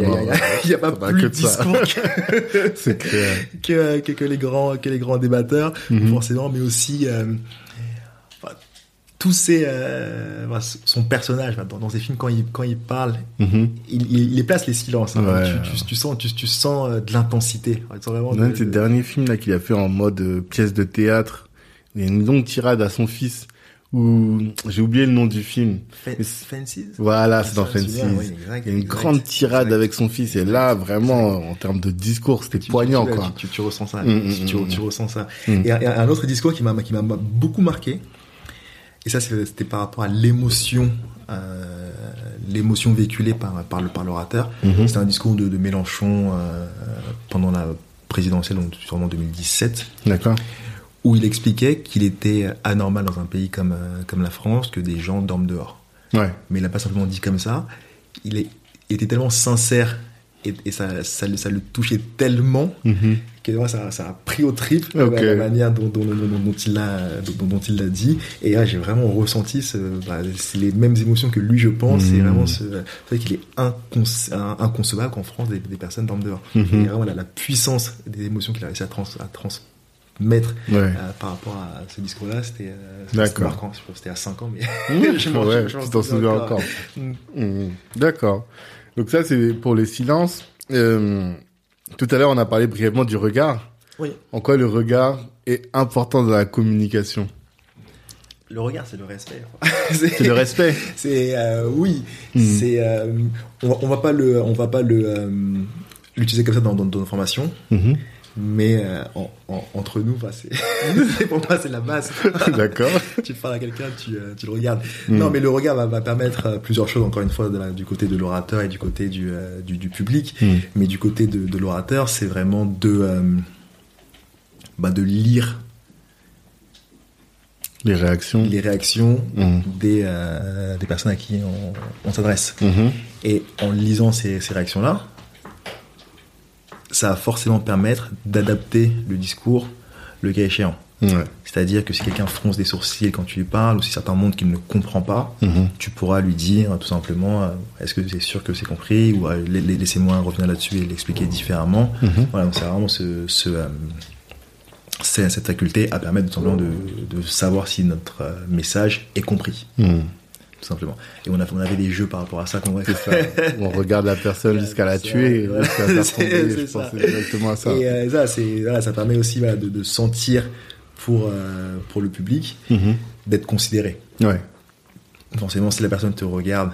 Il y a, pas plus de discours que, clair. que, que, que les grands, que les grands débatteurs, Mhm. forcément, mais aussi tous ces, euh, son personnage dans, ses films quand il quand il parle, Mhm. il, il, il déplace les silences. hein. Ouais. Tu, tu, tu sens, tu, tu sens de l'intensité. Vraiment L'un de- ses de- derniers films là qu'il a fait en mode euh, pièce de théâtre, il y a une longue tirade à son fils où j'ai oublié le nom du film. Fences? Voilà, c'est Ça, dans Fences. souviens, oui, exact, Il y a une exact, grande tirade exact. avec son fils et là vraiment en termes de discours c'était poignant tu, quoi. Tu, ressens ça. Mm, tu, mm, tu- mm, ressens ça. Et un, autre discours qui m'a qui m'a beaucoup marqué. Et ça c'était par rapport à l'émotion, euh, l'émotion véhiculée par par le par l'orateur. Mhm. C'était un discours de, de Mélenchon euh, pendant la présidentielle, donc sûrement 2017, D'accord. Où il expliquait qu'il était anormal dans un pays comme euh, comme la France que des gens dorment dehors. Ouais. Mais il n'a pas simplement dit comme ça. Il, est, il était tellement sincère et, et ça, ça, le- ça le touchait tellement Mhm. que ça, ça a pris au trip Ok. la manière dont, dont, dont, dont- dont il l'a dont, dont il l'a dit et là j'ai vraiment ressenti ce, bah, les mêmes émotions que lui je pense c'est Mhm. vraiment ce qu'il est inconce- inconcevable qu'en France des, des personnes dorment dehors Mhm. et vraiment la, la puissance des émotions qu'il a réussi à, trans, à transmettre Ouais. euh, par rapport à ce discours là c'était euh, marquant c'était à 5 ans mais je Mmh, m'en- ouais, souviens encore. Mm. Mhm. D'accord. Donc ça c'est pour les silences. Euh, tout à l'heure on a parlé brièvement du regard. oui En quoi le regard est important dans la communication? Le regard c'est le respect C'est le respect. C'est euh, oui, Mhm. c'est euh, on, on va pas le on va pas le l'utiliser comme ça dans, dans, dans nos formations, Mhm. Mais euh, en, en- entre nous, bah, c'est pour moi c'est la base. D'accord. tu parles à quelqu'un, tu, euh, tu le regardes. Mhm. Non, mais le regard va, va permettre euh, plusieurs choses encore une fois de la- du côté de l'orateur et du côté du euh, du, du public, Mhm. mais du côté de, de l'orateur, c'est vraiment de bah, de lire Les réactions. les réactions Mhm. des des personnes à qui on, on s'adresse. Et en lisant ces, ces réactions-là, ça va forcément permettre d'adapter le discours le cas échéant. Ouais. C'est-à-dire que si quelqu'un fronce des sourcils quand tu lui parles, ou si certains montrent qu'il ne comprend pas, Mhm. tu pourras lui dire tout simplement euh, est-ce que c'est sûr que c'est compris ou euh, la- la- laissez-moi revenir là-dessus et l'expliquer différemment. Mhm. Voilà, donc c'est vraiment ce, ce, euh, cette faculté à permettre tout simplement de, de savoir si notre message est compris, Mhm. Tout simplement. Et on, a, on avait des jeux par rapport à ça qu'on ça. On regarde la personne jusqu'à la tuer, voilà. jusqu'à la faire C'est- tomber. c'est Je ça. exactement à ça. Et euh, ça, c'est, voilà, ça permet aussi voilà, de, de sentir pour, euh, pour le public Mhm. d'être considéré. Ouais. Forcément, si la personne te regarde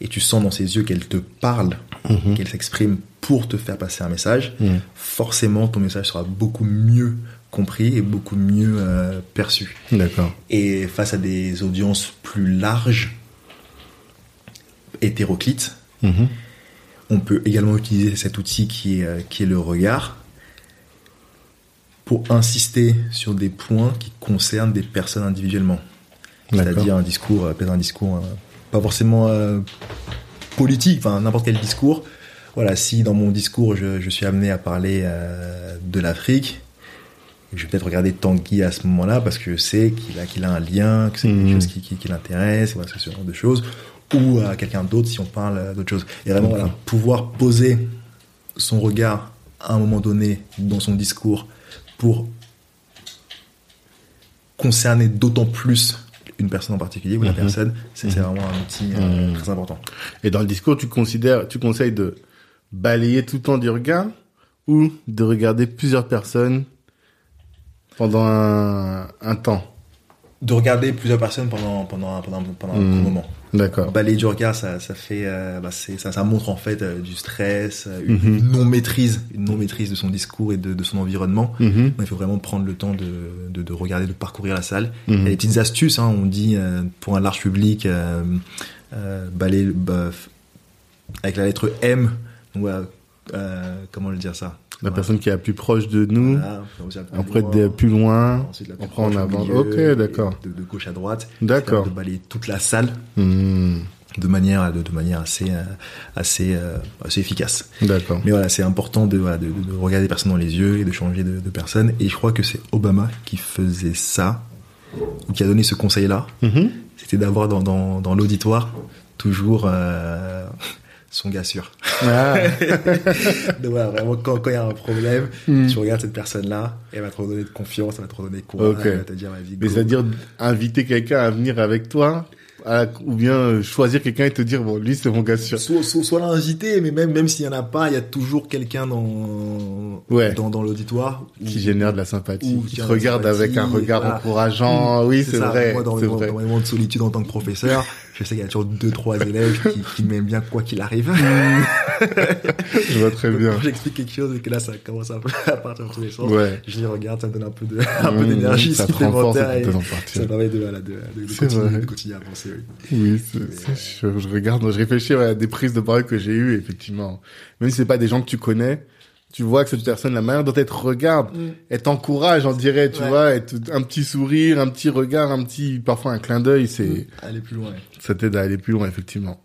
et tu sens dans ses yeux qu'elle te parle, Mhm. qu'elle s'exprime pour te faire passer un message, Mhm. forcément ton message sera beaucoup mieux compris et beaucoup mieux euh, perçu. D'accord. Et face à des audiences plus larges, hétéroclites, Mhm. on peut également utiliser cet outil qui est, euh, qui est le regard pour insister sur des points qui concernent des personnes individuellement. C'est-à-dire un discours, euh, peut-être un discours euh, pas forcément euh, politique, enfin n'importe quel discours. Voilà, si dans mon discours je, je suis amené à parler euh, de l'Afrique, je vais peut-être regarder Tanguy à ce moment-là parce que je sais qu'il a, qu'il a un lien, que c'est Mhm. quelque chose qui, qui, qui l'intéresse, voilà, ce genre de choses. Ou à quelqu'un d'autre si on parle euh, d'autre chose. Et vraiment, voilà, pouvoir poser son regard à un moment donné dans son discours pour concerner d'autant plus une personne en particulier ou la Mhm. personne, c'est c'est Mhm. vraiment un outil euh, Mhm. très important. Et dans le discours, tu considères, tu conseilles de balayer tout le temps du regard ou de regarder plusieurs personnes pendant un, un temps. De regarder plusieurs personnes pendant, pendant, pendant, pendant un Mhm. court moment. D'accord. Balayer du regard, ça, ça fait, euh, bah, c'est- ça, ça montre en fait euh, du stress, euh, une Mhm. non maîtrise, une non maîtrise de son discours et de, de son environnement. Mhm. Il faut vraiment prendre le temps de, de, de regarder, de parcourir la salle. Mhm. Il y a des petites astuces, hein, on dit euh, pour un large public, balayer bah, avec la lettre M. Donc, voilà, comment le dire ça? La personne qui est la plus proche de nous, Voilà, après loin, de plus loin, ensuite la plus après en avant. Ok, d'accord. De, de gauche à droite. D'accord. De balayer toute la salle Mhm. de manière, de, de manière assez, euh, assez, euh, assez efficace. D'accord. Mais voilà, c'est important de, voilà, de, de- de regarder les personnes dans les yeux et de changer de, de personne. Et je crois que c'est Obama qui faisait ça. qui a donné ce conseil-là, Mhm. c'était d'avoir dans, dans, dans l'auditoire toujours euh, son gars sûr. Ah, Donc voilà, vraiment, quand quand il y a un problème, Mm. tu regardes cette personne-là, elle va te redonner de confiance, elle va te redonner courage, Ok. elle va te dire, vas-y, mais c'est-à-dire inviter quelqu'un à venir avec toi, à- ou bien euh, choisir quelqu'un et te dire bon lui c'est mon gars sûr. Soit, soit, soit l'invité, mais même, même s'il y en a pas, il y a toujours quelqu'un dans, Ouais. dans, dans l'auditoire. qui génère de la sympathie, qui qui te regarde avec un regard voilà. encourageant. Oui, c'est vrai, Moi, dans, c'est dans- vrai. dans mes moments de solitude en tant que professeur, je sais qu'il y a toujours deux, trois élèves qui, qui m'aiment bien quoi qu'il arrive. Je vois très Donc, bien. quand j'explique quelque chose et que là, ça commence à, à partir dans tous les sens. Ouais. Je les regarde, ça me donne un peu de, un peu Mmh, d'énergie ça te renforce supplémentaire et ça permet de, voilà, de, de, de continuer, de continuer à avancer, oui. Oui, c'est c'est sûr. Je regarde, je réfléchis à des prises de parole que j'ai eues, effectivement. Même si c'est pas des gens que tu connais, tu vois que cette personne, la manière dont elle te regarde, elle t'encourage, on dirait, tu Ouais. vois, un petit sourire, un petit regard, un petit, parfois un clin d'œil, c'est, Aller plus loin. ça t'aide à aller plus loin, effectivement.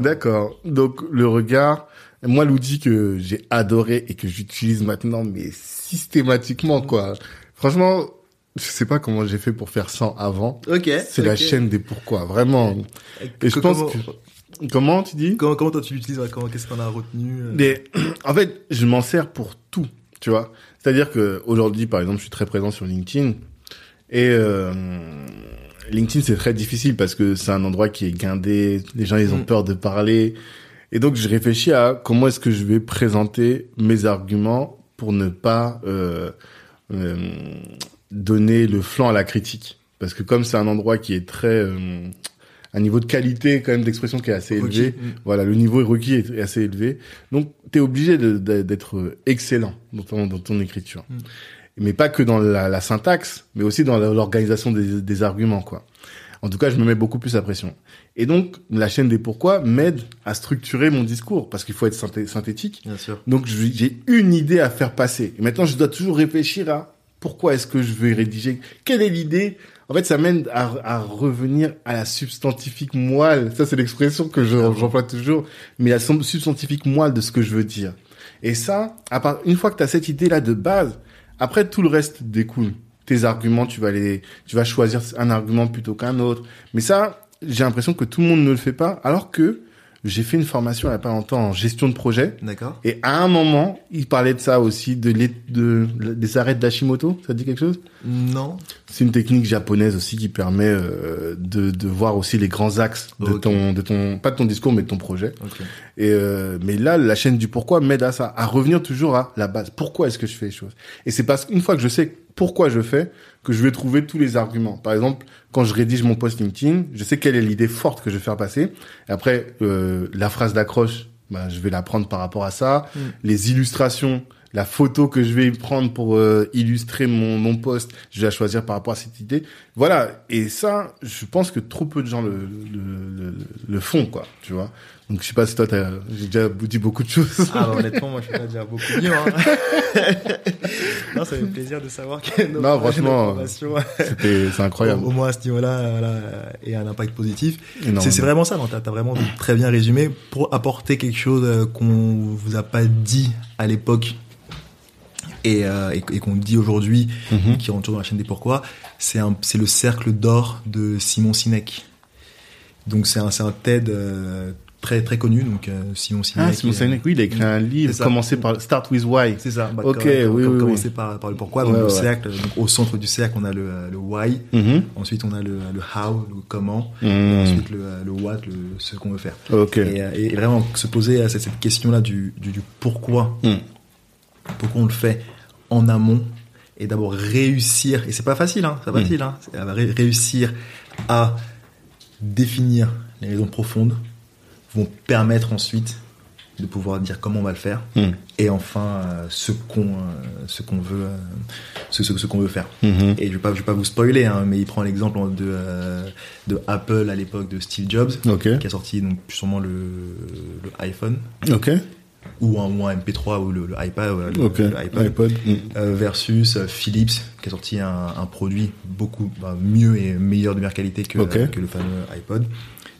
D'accord. Donc, le regard, moi, l'outil que j'ai adoré et que j'utilise maintenant, mais systématiquement, quoi. Franchement, je sais pas comment j'ai fait pour faire sans avant. Ok. C'est la chaîne des pourquoi, vraiment. Et je Comment- pense que, comment tu dis? Comment, comment toi tu l'utilises ouais, Qu'est-ce qu'on a retenu euh? Mais, en fait, je m'en sers pour tout, tu vois. C'est-à-dire que aujourd'hui, par exemple, je suis très présent sur LinkedIn et euh, LinkedIn c'est très difficile parce que c'est un endroit qui est guindé, les gens ils ont Mm. peur de parler et donc je réfléchis à comment est-ce que je vais présenter mes arguments pour ne pas euh, euh, donner le flanc à la critique parce que comme c'est un endroit qui est très euh, un niveau de qualité quand même d'expression qui est assez Requis. élevé Mm. voilà, le niveau requis est assez élevé. Donc, tu es obligé d'être excellent dans ton, dans ton écriture. Mm. Mais pas que dans la, la syntaxe, mais aussi dans l'organisation des, des arguments, quoi. En tout cas, je me mets beaucoup plus la pression. Et donc, la chaîne des pourquoi m'aide à structurer mon discours, parce qu'il faut être synthé- synthétique. Bien sûr. Donc, j'ai une idée à faire passer. Et maintenant, je dois toujours réfléchir à pourquoi est-ce que je vais rédiger, quelle est l'idée. En fait, ça mène à, à revenir à la substantifique moelle. Ça, c'est l'expression que je- j'emploie toujours. Mais la sub- substantifique moelle de ce que je veux dire. Et ça, à part, une fois que tu as cette idée-là de base, après, tout le reste découle. Tes arguments, tu vas les, tu vas choisir un argument plutôt qu'un autre. Mais ça, j'ai l'impression que tout le monde ne le fait pas, alors que j'ai fait une formation il n'y a pas longtemps en gestion de projet. D'accord. Et à un moment, il parlait de ça aussi, de, l'é- de, des arrêts d'Hashimoto. Ça te dit quelque chose? Non. C'est une technique japonaise aussi qui permet euh, de, de voir aussi les grands axes de ton, de ton, pas de ton discours, mais de ton projet. Ok. Et euh, mais là, la chaîne du pourquoi m'aide à ça, à revenir toujours à la base. Pourquoi est-ce que je fais les choses? Et c'est parce qu'une fois que je sais pourquoi je fais, que je vais trouver tous les arguments. Par exemple, quand je rédige mon post LinkedIn, je sais quelle est l'idée forte que je vais faire passer. Et après, euh, la phrase d'accroche, bah, je vais la prendre par rapport à ça. Mm. Les illustrations, la photo que je vais prendre pour euh, illustrer mon, mon post, je vais la choisir par rapport à cette idée. Voilà. Et ça, je pense que trop peu de gens le, le, le, le font, quoi. Tu vois. Donc je sais pas si toi, t'as- j'ai déjà dit beaucoup de choses. Ah, bah, honnêtement, moi, je peux pas dire beaucoup mieux. Hein. non, ça fait plaisir de savoir que nos, Non, franchement, C'était, c'est incroyable. au moins à ce niveau-là, voilà, et un impact positif. C'est c'est vraiment ça, non T'as as vraiment très bien résumé pour apporter quelque chose euh, qu'on vous a pas dit à l'époque et, euh, et, et qu'on dit aujourd'hui, Mhm. qui rentre toujours dans la chaîne des pourquoi. C'est un- c'est le cercle d'or de Simon Sinek. Donc c'est un, c'est un TED euh, très très connu, donc euh, Simon Sinek. Ah, Simon euh, Sinek, oui, il a écrit un livre, commencé par Start with Why. C'est ça. Bah, Ok, oui, oui, Commencer oui. par, par le pourquoi. Ouais, Donc le ouais. cercle, donc au centre du cercle, on a le, le why. Mhm. Ensuite, on a le, le how, le comment. Et Mhm. ensuite, le, le what, le, ce qu'on veut faire. Ok. Et, et vraiment se poser à cette, cette question-là du, du, du pourquoi, Mhm. pourquoi on le fait en amont, et d'abord réussir, et c'est pas facile, hein, c'est pas Mm. facile, hein, ré- réussir à définir les raisons profondes vont permettre ensuite de pouvoir dire comment on va le faire, Mhm. et enfin euh, ce qu'on euh, ce qu'on veut euh, ce, ce, ce qu'on veut faire. Mhm. Et je vais pas je vais pas vous spoiler, hein, mais il prend l'exemple de euh, de Apple à l'époque de Steve Jobs qui a sorti donc sûrement le, le iPhone. Ou un, ou un MP3 ou le, le iPad le, le iPod iPod. Mhm. euh, versus euh, Philips qui a sorti un, un produit beaucoup bah, mieux et meilleur de meilleure qualité que, que le fameux iPod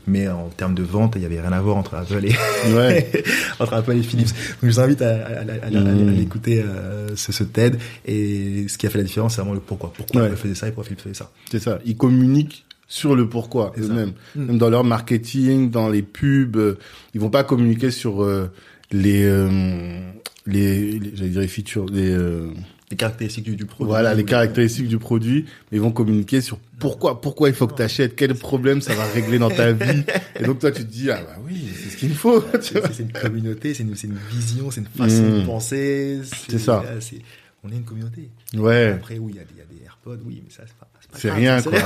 mais en termes de vente, il y avait rien à voir entre Apple et Ouais. entre Apple et Philips. Donc je vous invite à, à, à, à- à- Mm. à l'écouter euh, ce, ce TED et ce qui a fait la différence, c'est vraiment le pourquoi. Pourquoi Ouais. Apple faisait ça et pourquoi Philips faisait ça. C'est ça. Ils communiquent sur le pourquoi eux-mêmes. Mm. Même dans leur marketing, dans les pubs, euh, ils vont pas communiquer sur euh, les, euh, les, les- j'allais dire les features, les, euh, Les caractéristiques du, du produit. voilà, les caractéristiques du produit, mais ils vont communiquer sur pourquoi, pourquoi il faut que tu achètes, quel problème ça va régler dans ta vie. Et donc toi, tu te dis, ah bah oui, c'est ce qu'il me faut. C'est une communauté, c'est une, c'est une vision, c'est une façon de penser. C'est ça. là, c'est- on est une communauté. Ouais, Après, oui, il y, a des- il y a des AirPods, oui, mais ça, c'est pas. C'est rien, quoi.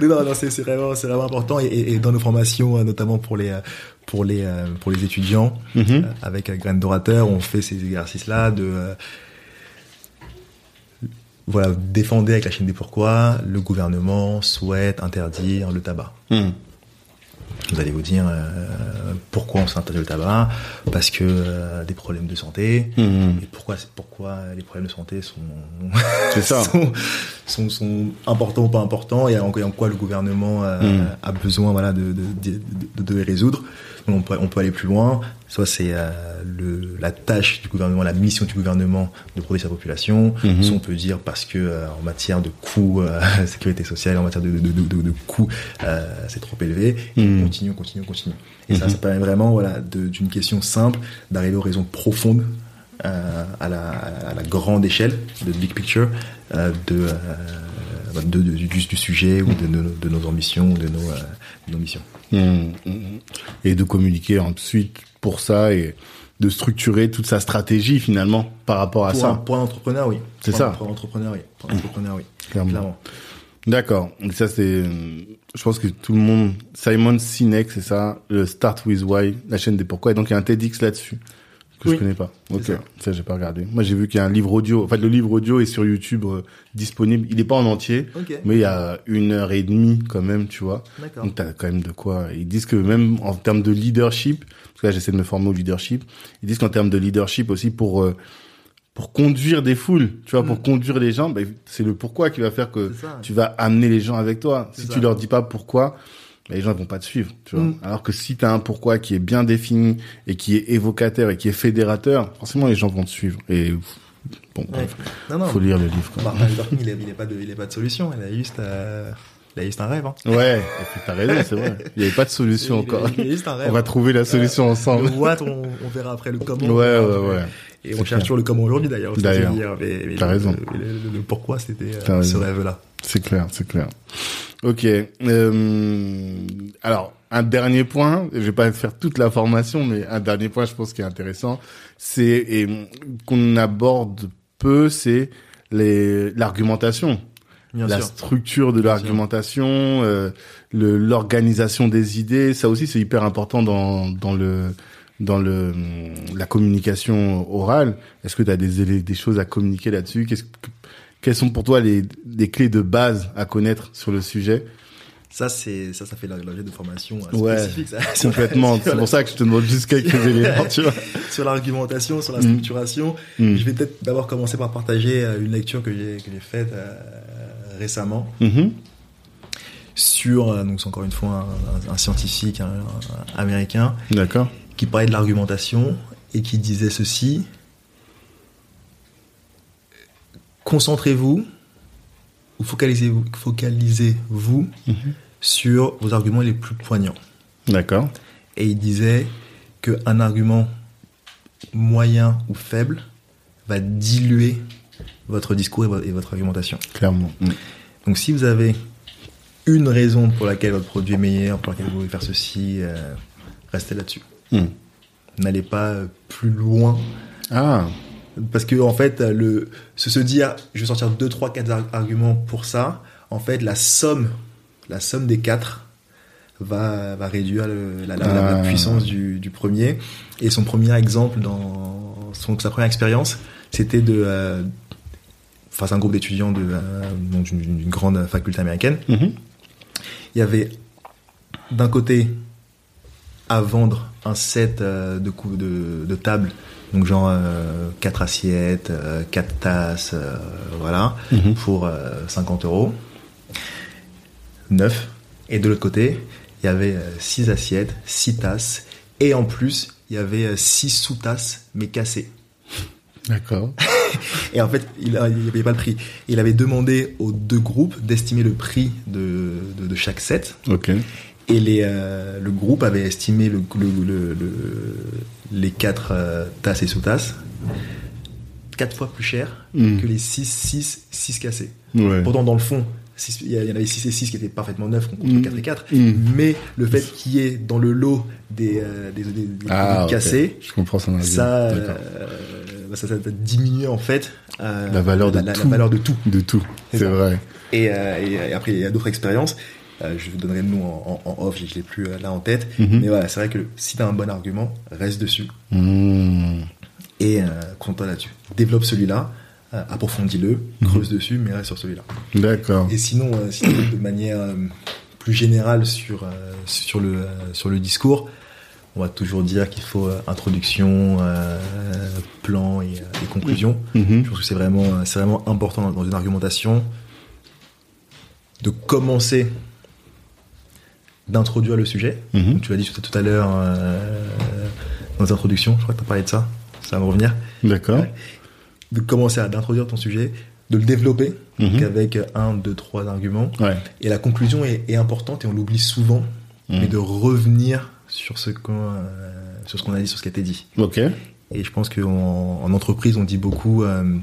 Non, non, c'est vraiment, c'est vraiment important. Et, dans nos formations, euh, notamment pour les, pour les, euh, pour les étudiants, Mhm. euh, avec euh, Grain d'orateur, on fait ces exercices-là de, voilà, défendez avec la chaîne des pourquoi, le gouvernement souhaite interdire le tabac. Hmm. Vous allez vous dire euh, pourquoi on s'interdit le tabac? Parce que euh, des problèmes de santé. Mhm. Et pourquoi, pourquoi les problèmes de santé sont, ça. sont, sont, sont importants ou pas importants? Et en, et en quoi le gouvernement euh, Mm. a besoin voilà, de, de, de, de- de les résoudre? On, peut, on peut aller plus loin. Soit c'est euh, la tâche du gouvernement, la mission du gouvernement de protéger sa population. Mhm. Soit on peut dire parce que euh, en matière de coûts, euh, sécurité sociale, en matière de, de, de, de, de coûts, c'est trop élevé. Et Mhm. on continue, on continue, on continue. Et ça, Mhm. ça permet vraiment voilà, d'une question simple d'arriver aux raisons profondes à, la, à la grande échelle, de big picture, de, de, de- du, du sujet ou de, nos- de nos ambitions ou de nos, euh, de nos missions. Mhm. Mhm. Et de communiquer ensuite pour ça et de structurer toute sa stratégie finalement par rapport à Pour, ça. un, pour un entrepreneur, oui. C'est ça. Pour un entrepreneur, oui. Pour un entrepreneur, oui. Clairement. Clairement. D'accord. Ça c'est, je pense que tout le monde, Simon Sinek, c'est ça, le Start with Why, la chaîne des pourquoi. Et donc il y a un TEDx là-dessus que Oui. je connais pas. Ok. ça. Ça, j'ai pas regardé. Moi j'ai vu qu'il y a un livre audio. En fait, le livre audio est sur YouTube euh, disponible. Il est pas en entier, Ok. mais il y a une heure et demie quand même, tu vois. D'accord. Donc t'as quand même de quoi. Ils disent que même en termes de leadership, parce que là j'essaie de me former au leadership, ils disent qu'en termes de leadership aussi pour euh, pour conduire des foules, tu vois, pour Mm. conduire les gens, ben, c'est le pourquoi qui va faire que tu vas amener les gens avec toi. Si ça. tu leur dis pas pourquoi, les gens vont pas te suivre, tu vois. Mm. Alors que si tu as un pourquoi qui est bien défini et qui est évocateur et qui est fédérateur, forcément les gens vont te suivre. Et bon, Ouais. bref, Non, non. faut lire le livre. Quoi. Martin Luther King, il n'a pas, il pas de solution. Il a juste, euh, il a juste un rêve. Hein. Ouais, et puis t'as raison, c'est vrai. Il y avait pas de solution Il encore. Il a juste un rêve. On va trouver la solution Le ensemble. what, on, on verra après le comment. Ouais, ouais, ouais. Et on cherche toujours le comment aujourd'hui d'ailleurs. D'ailleurs. T'as raison. Le, le- le pourquoi c'était euh, ce rêve-là. C'est clair, c'est clair. Ok. Euh, alors, un dernier point, je vais pas faire toute la formation, mais un dernier point, je pense qui est intéressant, c'est et qu'on aborde peu, c'est les l'argumentation, Bien la sûr. structure de l'argumentation, euh, l'organisation des idées. Ça aussi, c'est hyper important dans dans le dans le la communication orale. Est-ce que tu as des des choses à communiquer là-dessus? Qu'est-ce que quelles sont pour toi les, les clés de base à connaître sur le sujet? Ça, c'est ça, ça fait l'objet de formation euh, Ouais, spécifique. Ça, Complètement. C'est pour ça que je te demande juste quelques éléments, tu vois. Sur l'argumentation, sur la Mm. structuration. Mm. Je vais peut-être d'abord commencer par partager euh, une lecture que j'ai que j'ai faite euh, récemment Mhm. Sur euh, donc c'est encore une fois un, scientifique un- un américain D'accord. qui parlait de l'argumentation et qui disait ceci concentrez-vous ou focalisez-vous focalisez-vous Mhm. sur vos arguments les plus poignants D'accord. et il disait qu'un argument moyen ou faible va diluer votre discours et votre argumentation. Clairement. Mm. Donc si vous avez une raison pour laquelle votre produit est meilleur, pour laquelle vous voulez faire ceci, euh, restez là-dessus. Mm. N'allez pas euh, plus loin. Ah. Parce que en fait, le, se, se dire, je vais sortir 2, 3, 4 ar- arguments pour ça, en fait, la somme, la somme des quatre va, va réduire le- la, la- la Ah. puissance du, du premier. Et son premier exemple dans son, sa première expérience, c'était de euh, face à un groupe d'étudiants de, euh, d'une grande faculté américaine. Mhm. Il y avait d'un côté à vendre un set euh, de, cou- de, de tables, donc genre euh, 4 assiettes, 4 tasses, euh, voilà, Mhm. pour euh, 50 euros. Neuf. Et de l'autre côté, il y avait euh, six assiettes, six tasses, et en plus, il y avait euh, six sous-tasses, mais cassées. D'accord. Et en fait, il n'avait pas le prix. Il avait demandé aux deux groupes d'estimer le prix de, de, de chaque set. Ok. Et les, euh, le groupe avait estimé le, le, le- le- les quatre euh, tasses et sous-tasses quatre fois plus cher Mm. que les 6, 6, 6 cassés. Ouais. Pourtant, dans le fond, il y en avait 6 et 6 qui étaient parfaitement neufs contre Mm. 4 et 4. Mm. Mais le fait qu'il y ait dans le lot des, euh, des, des, des Ah, cassés, Je comprends ça, euh, bah, ça, ça a diminué en fait euh, La valeur de la, la tout. valeur de tout. De tout. C'est vrai. Et, euh, et, après, il y a d'autres expériences. Je vous donnerai le nom en, en, en off, je, je l'ai plus là en tête. Mhm. Mais voilà, c'est vrai que si tu as un bon argument, reste dessus Mmh. et concentre-toi là-dessus. Développe celui-là, approfondis-le, creuse dessus, mais reste sur celui-là. D'accord. Et sinon, euh, sinon, de manière euh, plus générale sur, euh, sur, le, euh, sur le discours, on va toujours dire qu'il faut euh, introduction, euh, plan et, euh, et conclusion. Mhm. Je pense que c'est vraiment, euh, c'est vraiment important dans- une argumentation de commencer d'introduire le sujet. Mhm. Donc, tu l'as dit tout, tout à l'heure euh, dans l'introduction, je crois que tu as parlé de ça, ça va me revenir. D'accord. De commencer à d'introduire ton sujet, de le développer Mhm. donc avec un, deux, trois arguments. Ouais. Et la conclusion est, est importante et on l'oublie souvent, Mhm. mais de revenir sur ce qu'on euh, sur ce qu'on a dit, sur ce qui a été dit. Ok. Et je pense qu'en en entreprise, on dit beaucoup euh,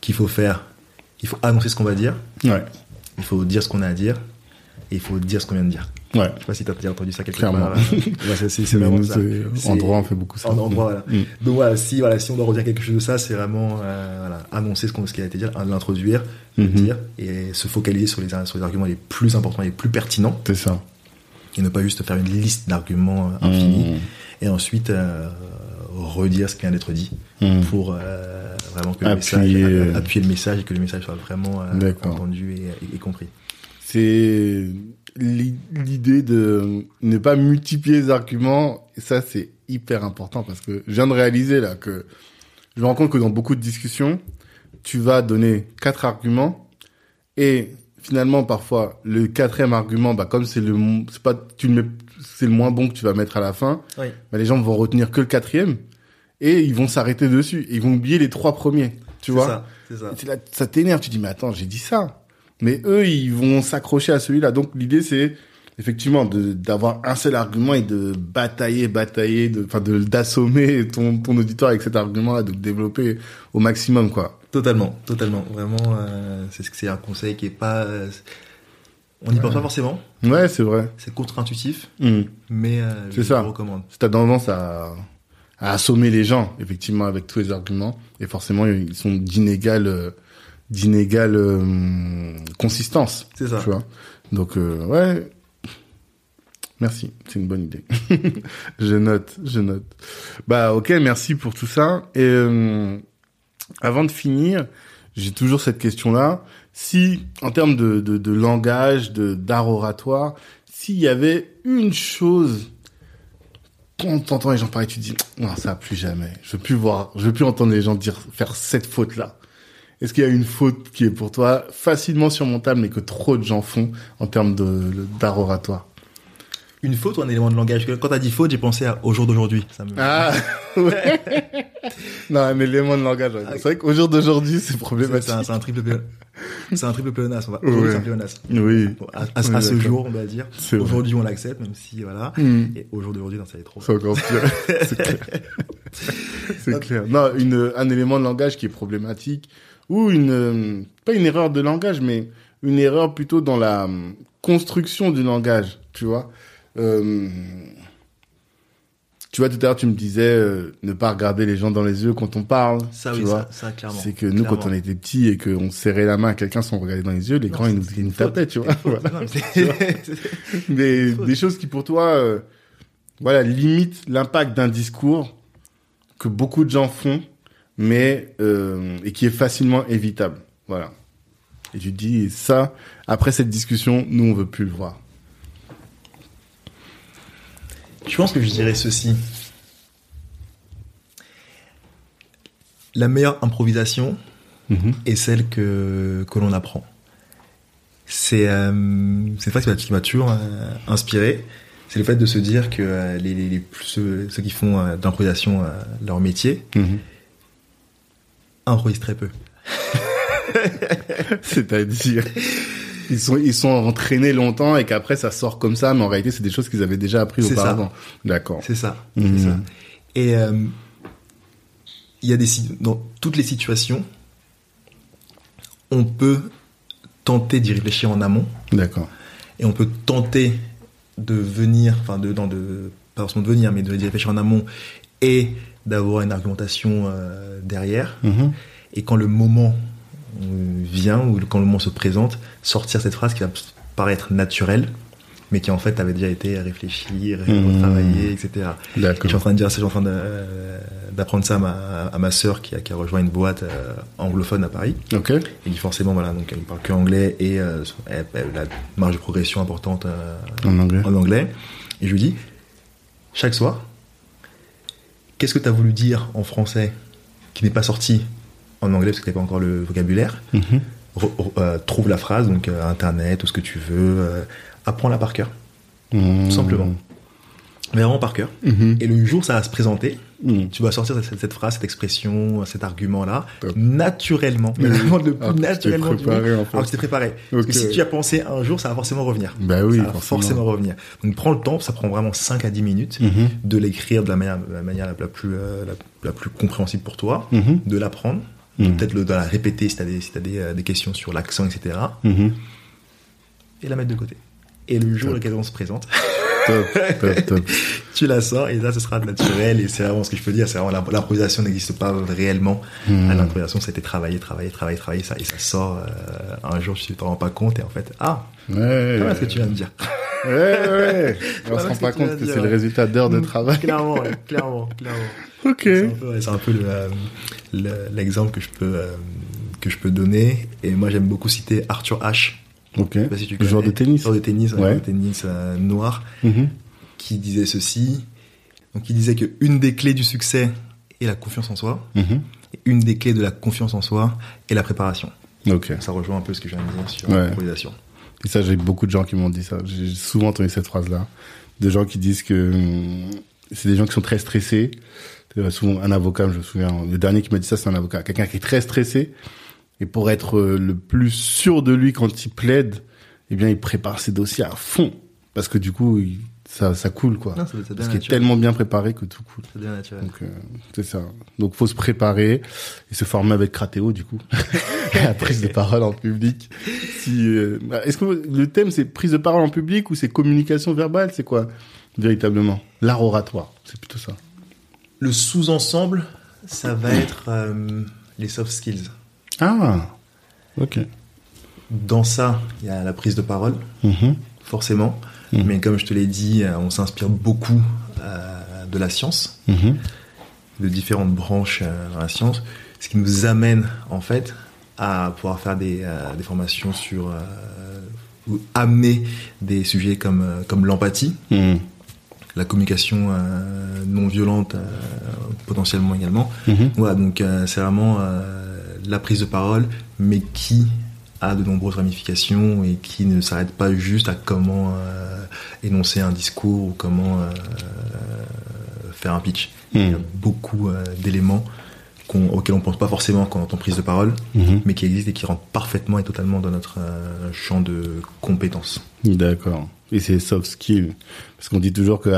qu'il faut faire, il faut annoncer ce qu'on va dire, Ouais. il faut dire ce qu'on a à dire, et il faut dire ce qu'on vient de dire. Ouais. Je sais pas si tu as déjà entendu ça quelque Clairement. part. Ouais, c'est- c'est c'est Mais vraiment ça. en droit, on fait beaucoup ça. En, en droit, voilà. Mm. Donc voilà, si, voilà, si on doit redire quelque chose de ça, c'est vraiment euh, voilà, annoncer ce, qu'on- ce qui a été dit, l'introduire, le Mhm. dire, et se focaliser sur les, sur les arguments les plus importants et les plus pertinents, C'est ça. et ne pas juste faire une liste d'arguments euh, infinis, Mhm. et ensuite euh, redire ce qui vient d'être dit, Mhm. pour euh, vraiment que le Appuyer, message, euh, appuyer le message et que le message soit vraiment euh, entendu et, et- et compris. C'est l'idée de ne pas multiplier les arguments. Ça, c'est hyper important parce que je viens de réaliser là que je me rends compte que dans beaucoup de discussions, tu vas donner quatre arguments et finalement parfois le quatrième argument, bah comme c'est le c'est pas tu le mets c'est le moins bon que tu vas mettre à la fin, Oui. bah, les gens vont retenir que le quatrième et ils vont s'arrêter dessus. Et ils vont oublier les trois premiers. Tu vois ça, c'est ça. et c'est là, ça t'énerve, tu dis, mais attends, j'ai dit ça. Mais eux, ils vont s'accrocher à celui-là. Donc, l'idée, c'est, effectivement, d'avoir un seul argument et de batailler, batailler, de, enfin, de, d'assommer ton, ton auditoire avec cet argument-là, de le développer au maximum, quoi. Totalement, totalement. Vraiment, euh, c'est c'est un conseil qui est pas. euh, on n'y pense pas forcément. Ouais, c'est vrai. C'est contre-intuitif, Hmm. mais euh, C'est je ça. le recommande. Si t'as tendance à, à assommer les gens, effectivement, avec tous les arguments, et forcément, ils sont d'inégale, euh, d'inégale euh, consistance. C'est ça. Tu vois. Donc euh, ouais. Merci, c'est une bonne idée. je note, je note. Bah ok, merci pour tout ça. Et euh, avant de finir, j'ai toujours cette question-là. Si, en termes de, de, de langage, de d'art oratoire, s'il y avait une chose quand t'entends les gens parler, tu te dis non ça plus jamais. Je veux plus voir, je veux plus entendre les gens dire faire cette faute-là. Est-ce qu'il y a une faute qui est pour toi facilement surmontable mais que trop de gens font en termes d'art oratoire? Une faute ou un élément de langage? Quand t'as dit faute, j'ai pensé à au jour d'aujourd'hui. Me... Ah ouais. non, un élément de langage. ouais. C'est vrai qu'au jour d'aujourd'hui, c'est problématique. c'est un, un triple plé- c'est un triple pléonasme. On va c'est un pléonasme. Oui. À, à- Oui, à ce jour, on va dire. Aujourd'hui, on l'accepte, même si voilà. Hmm. Et au jour d'aujourd'hui, non, ça est trop. C'est encore pire. c'est clair. C'est clair. Non, une, un élément de langage qui est problématique ou une, euh, pas une erreur de langage, mais une erreur plutôt dans la euh, construction du langage, tu vois. Euh, tu vois, tout à l'heure, tu me disais euh, ne pas regarder les gens dans les yeux quand on parle. Ça, tu oui, vois. ça, ça, clairement. C'est que nous, quand on était petits et qu'on serrait la main à quelqu'un sans regarder dans les yeux, les Non, grands, ils nous, ils nous tapaient, tu vois. Voilà. Non, Tu faute. des choses qui pour toi, euh, voilà, limitent l'impact d'un discours que beaucoup de gens font, mais euh, et qui est facilement évitable. Voilà. Et tu te dis ça après cette discussion, nous on veut plus le voir. Je pense que je dirais ceci. La meilleure improvisation est celle que, que l'on apprend. c'est euh, c'est une phrase qui m'a- toujours euh, inspiré. C'est le fait de se dire que euh, les, les, les- ceux, ceux qui font euh, euh, leur métier Mhm. Très peu. C'est-à-dire, ils sont, ils sont entraînés longtemps et qu'après ça sort comme ça, mais en réalité c'est des choses qu'ils avaient déjà appris auparavant. D'accord. C'est ça. Mhm. Ça. Et euh, il y a des dans toutes les situations, on peut tenter d'y réfléchir en amont D'accord. et on peut tenter de venir, enfin de, dans de pas forcément de venir, mais de réfléchir en amont et d'avoir une argumentation euh, derrière. Mhm. Et quand le moment euh, vient ou quand le moment se présente, sortir cette phrase qui va paraître naturelle, mais qui en fait avait déjà été réfléchie, Mhm. retravaillée, etc. Et je suis en train de dire ça, je suis en train euh, d'apprendre ça à ma, à ma sœur qui a, qui a rejoint une boîte euh, anglophone à Paris. Ok. Et qui forcément, voilà, donc elle ne parle que anglais et euh, elle, elle a une marge de progression importante euh, En anglais. en anglais. Et je lui dis, chaque soir, qu'est-ce que tu as voulu dire en français qui n'est pas sorti en anglais parce que tu pas encore le vocabulaire Mhm. Re- re- euh, Trouve la phrase, donc euh, internet, tout ce que tu veux, euh, apprends-la par cœur, tout simplement. Mais vraiment par cœur. Mhm. Et le jour ça va se présenter, Mhm. tu vas sortir cette, cette phrase, cette expression, cet argument-là, naturellement. Mais Oui. vraiment le plus Alors que tu t'es naturellement préparé, en fait. Alors que tu t'es préparé. Parce Ok. que si tu as pensé un jour, ça va forcément revenir. Bah oui, ça va forcément. forcément revenir. Donc prends le temps, ça prend vraiment 5 à 10 minutes Mhm. de l'écrire de la manière, la, manière la, plus, euh, la, la plus compréhensible pour toi, de l'apprendre, peut-être de la répéter si tu as, des, si t'as des, euh, des questions sur l'accent, etc. Et la mettre de côté. Et le jour où l'occasion se présente, Top, top, top. tu la sors et là ce sera naturel et c'est vraiment ce que je peux dire c'est vraiment l'im- l'improvisation n'existe pas réellement Hmm. à l'improvisation ça a été travaillé travaillé travaillé travaillé ça et ça sort euh, un jour tu t'en rends pas compte et en fait ah Ouais. voilà ce que tu viens de dire? Ouais, ouais. On se rend pas compte que c'est le résultat d'heures de travail. clairement clairement clairement Ok. c'est un peu, le, euh, le- l'exemple que je peux euh, que je peux donner et moi j'aime beaucoup citer Arthur H Ok. Je sais pas si tu Le joueur de tennis. joueur de tennis ouais, de tennis euh, noir Mhm. qui disait ceci donc il disait que une des clés du succès est la confiance en soi Mhm. Et une des clés de la confiance en soi est la préparation. Ok. Ça rejoint un peu ce que je viens de dire sur Ouais. l'improvisation. Et ça, j'ai beaucoup de gens qui m'ont dit ça. J'ai souvent entendu cette phrase-là. De gens qui disent que hum, c'est des gens qui sont très stressés. Euh, Souvent, un avocat, je me souviens, le dernier qui m'a dit ça, c'est un avocat. Quelqu'un qui est très stressé. Et pour être euh, le plus sûr de lui quand il plaide, eh bien, il prépare ses dossiers à fond. Parce que du coup, il- ça, ça coule, quoi. Non, ça- ça devient Parce qu'il est tellement bien préparé que tout coule. Ça devient naturel. Donc euh, c'est ça. Donc faut se préparer et se former avec Cratéo du coup. la prise de parole en public. Si euh, est-ce que le thème c'est prise de parole en public ou c'est communication verbale, c'est quoi véritablement? L'art oratoire, c'est plutôt ça. Le sous-ensemble, ça va être euh, les soft skills. Ah. OK. Dans ça, il y a la prise de parole, Mhm. forcément. Mhm. Mais comme je te l'ai dit, euh, on s'inspire beaucoup euh, de la science, Mhm. de différentes branches euh, dans la science, ce qui nous amène en fait à pouvoir faire des, euh, des formations sur ou amener des sujets comme, comme l'empathie, la communication non violente potentiellement également. Voilà, donc c'est vraiment la prise de parole, mais qui a de nombreuses ramifications et qui ne s'arrête pas juste à comment euh, énoncer un discours ou comment euh, faire un pitch. Il y a Mhm. beaucoup euh, d'éléments qu'on- auxquels on pense pas forcément quand on entend prise de parole, Mhm. mais qui existent et qui rentrent parfaitement et totalement dans notre champ de compétences. D'accord. Et c'est soft skills parce qu'on dit toujours que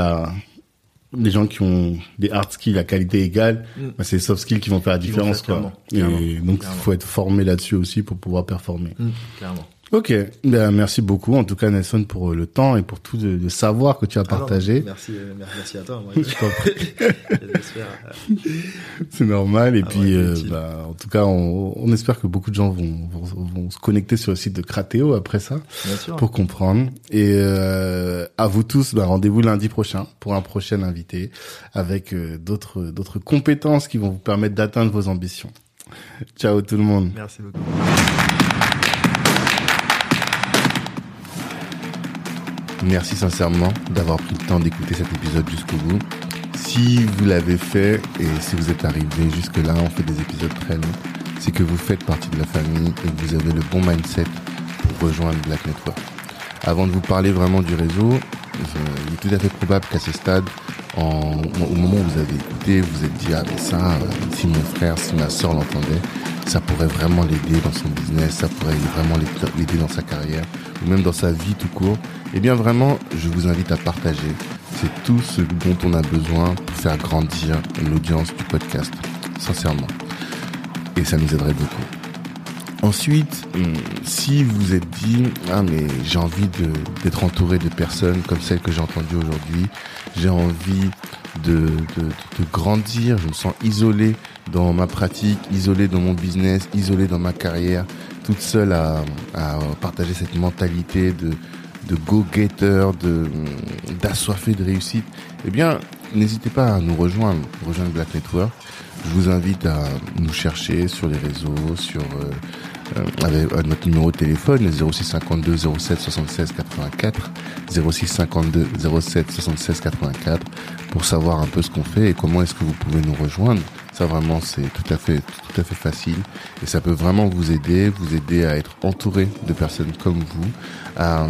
les gens qui ont des hard skills à qualité égale, Mm. bah, c'est les soft skills qui vont faire la différence faire quoi. clairement, Et clairement, donc il faut être formé là-dessus aussi pour pouvoir performer. clairement. Ok, ben, merci beaucoup en tout cas Nelson pour euh, le temps et pour tout le, le savoir que tu as partagé. merci, euh, merci à toi. Moi, euh, C'est normal et Ah puis ouais, euh, bah, en tout cas on, on espère que beaucoup de gens vont, vont, vont se connecter sur le site de Cratéo après ça bien sûr. pour comprendre et euh, à vous tous bah, rendez-vous lundi prochain pour un prochain invité avec euh, d'autres d'autres compétences qui vont vous permettre d'atteindre vos ambitions. Ciao tout le monde. Merci beaucoup. Merci sincèrement d'avoir pris le temps d'écouter cet épisode jusqu'au bout. Si vous l'avez fait et si vous êtes arrivé jusque-là, on fait des épisodes très longs, c'est que vous faites partie de la famille et que vous avez le bon mindset pour rejoindre Black Network. Avant de vous parler vraiment du réseau, il est tout à fait probable qu'à ce stade, au moment où vous avez écouté, vous vous êtes dit, ah mais ça, euh, si mon frère, si ma soeur l'entendait, ça pourrait vraiment l'aider dans son business, ça pourrait vraiment l'aider dans sa carrière, ou même dans sa vie tout court. Eh bien vraiment, je vous invite à partager. C'est tout ce dont on a besoin pour faire grandir l'audience du podcast, sincèrement. Et ça nous aiderait beaucoup. Ensuite, hum, si vous êtes dit ah mais j'ai envie d'être entouré de personnes comme celles que j'ai entendues aujourd'hui, j'ai envie de, de, de, grandir, je me sens isolé dans ma pratique, isolé dans mon business, isolé dans ma carrière, toute seule à, à partager cette mentalité de de go-getter, de de réussite, eh bien, n'hésitez pas à nous rejoindre, rejoindre Black Network. Je vous invite à nous chercher sur les réseaux, sur euh, euh, euh, notre numéro de téléphone, 0652 07 76 84, 0652 07 76 84, pour savoir un peu ce qu'on fait et comment est-ce que vous pouvez nous rejoindre. Ça vraiment c'est tout à fait tout à fait facile et ça peut vraiment vous aider, vous aider à être entouré de personnes comme vous, à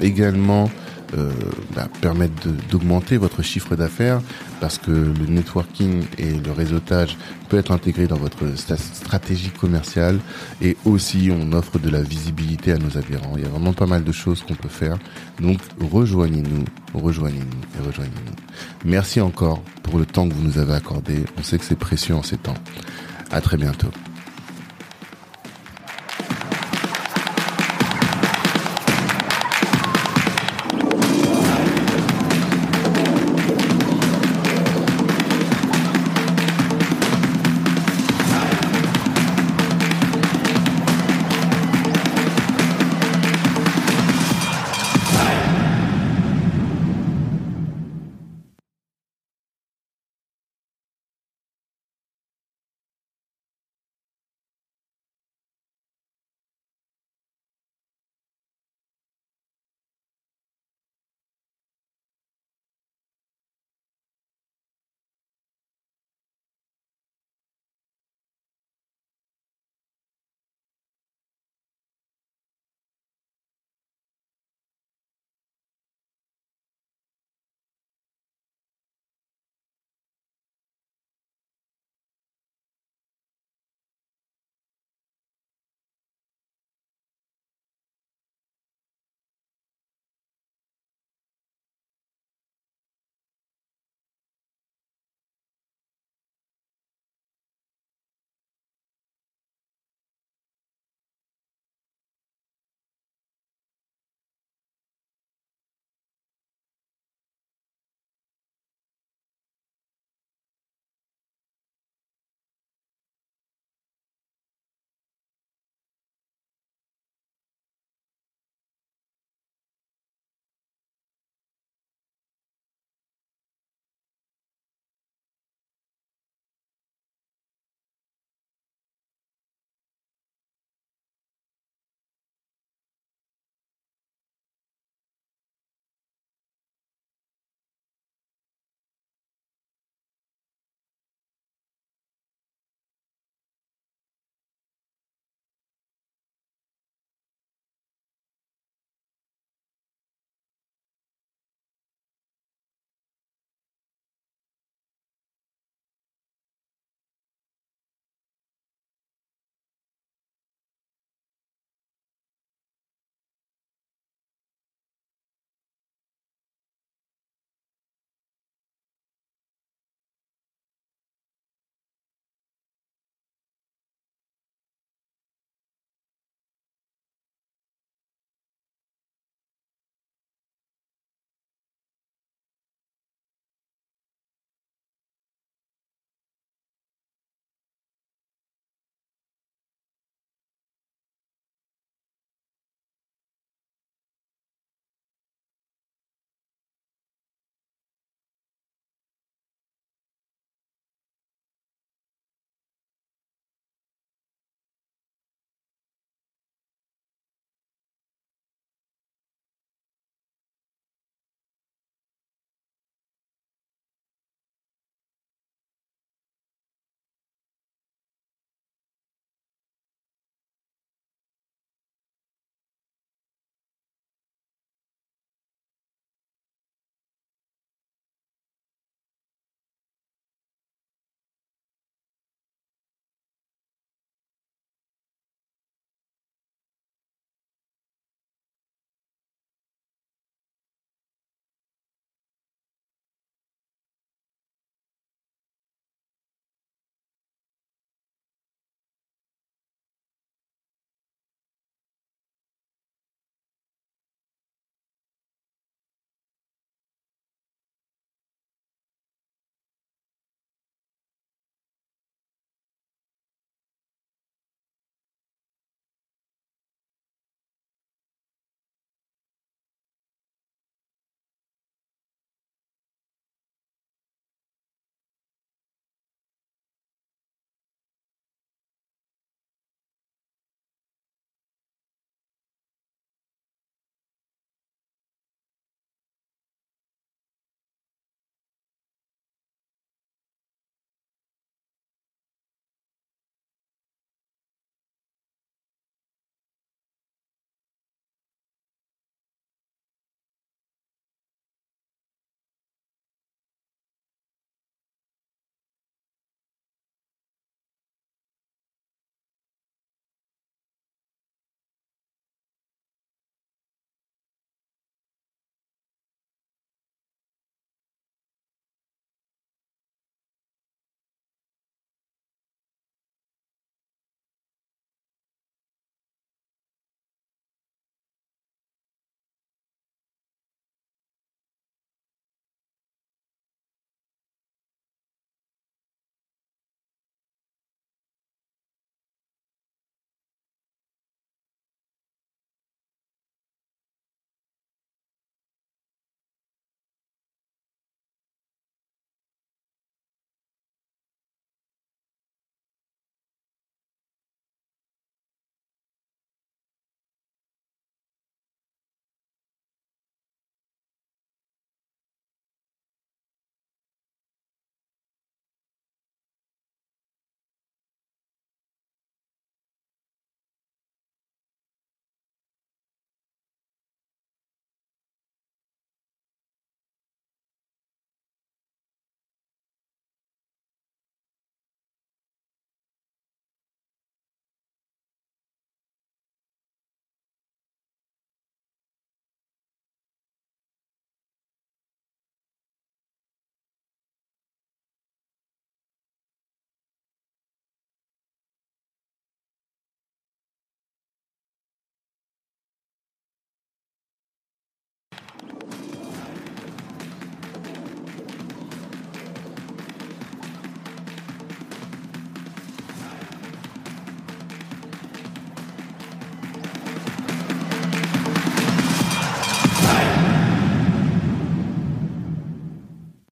également euh, bah, permettre d'augmenter votre chiffre d'affaires parce que le networking et le réseautage peut être intégré dans votre stratégie commerciale et aussi on offre de la visibilité à nos adhérents. Il y a vraiment pas mal de choses qu'on peut faire. Donc rejoignez-nous, rejoignez-nous et rejoignez-nous. Merci encore pour le temps que vous nous avez accordé. On sait que c'est précieux en ces temps. À très bientôt.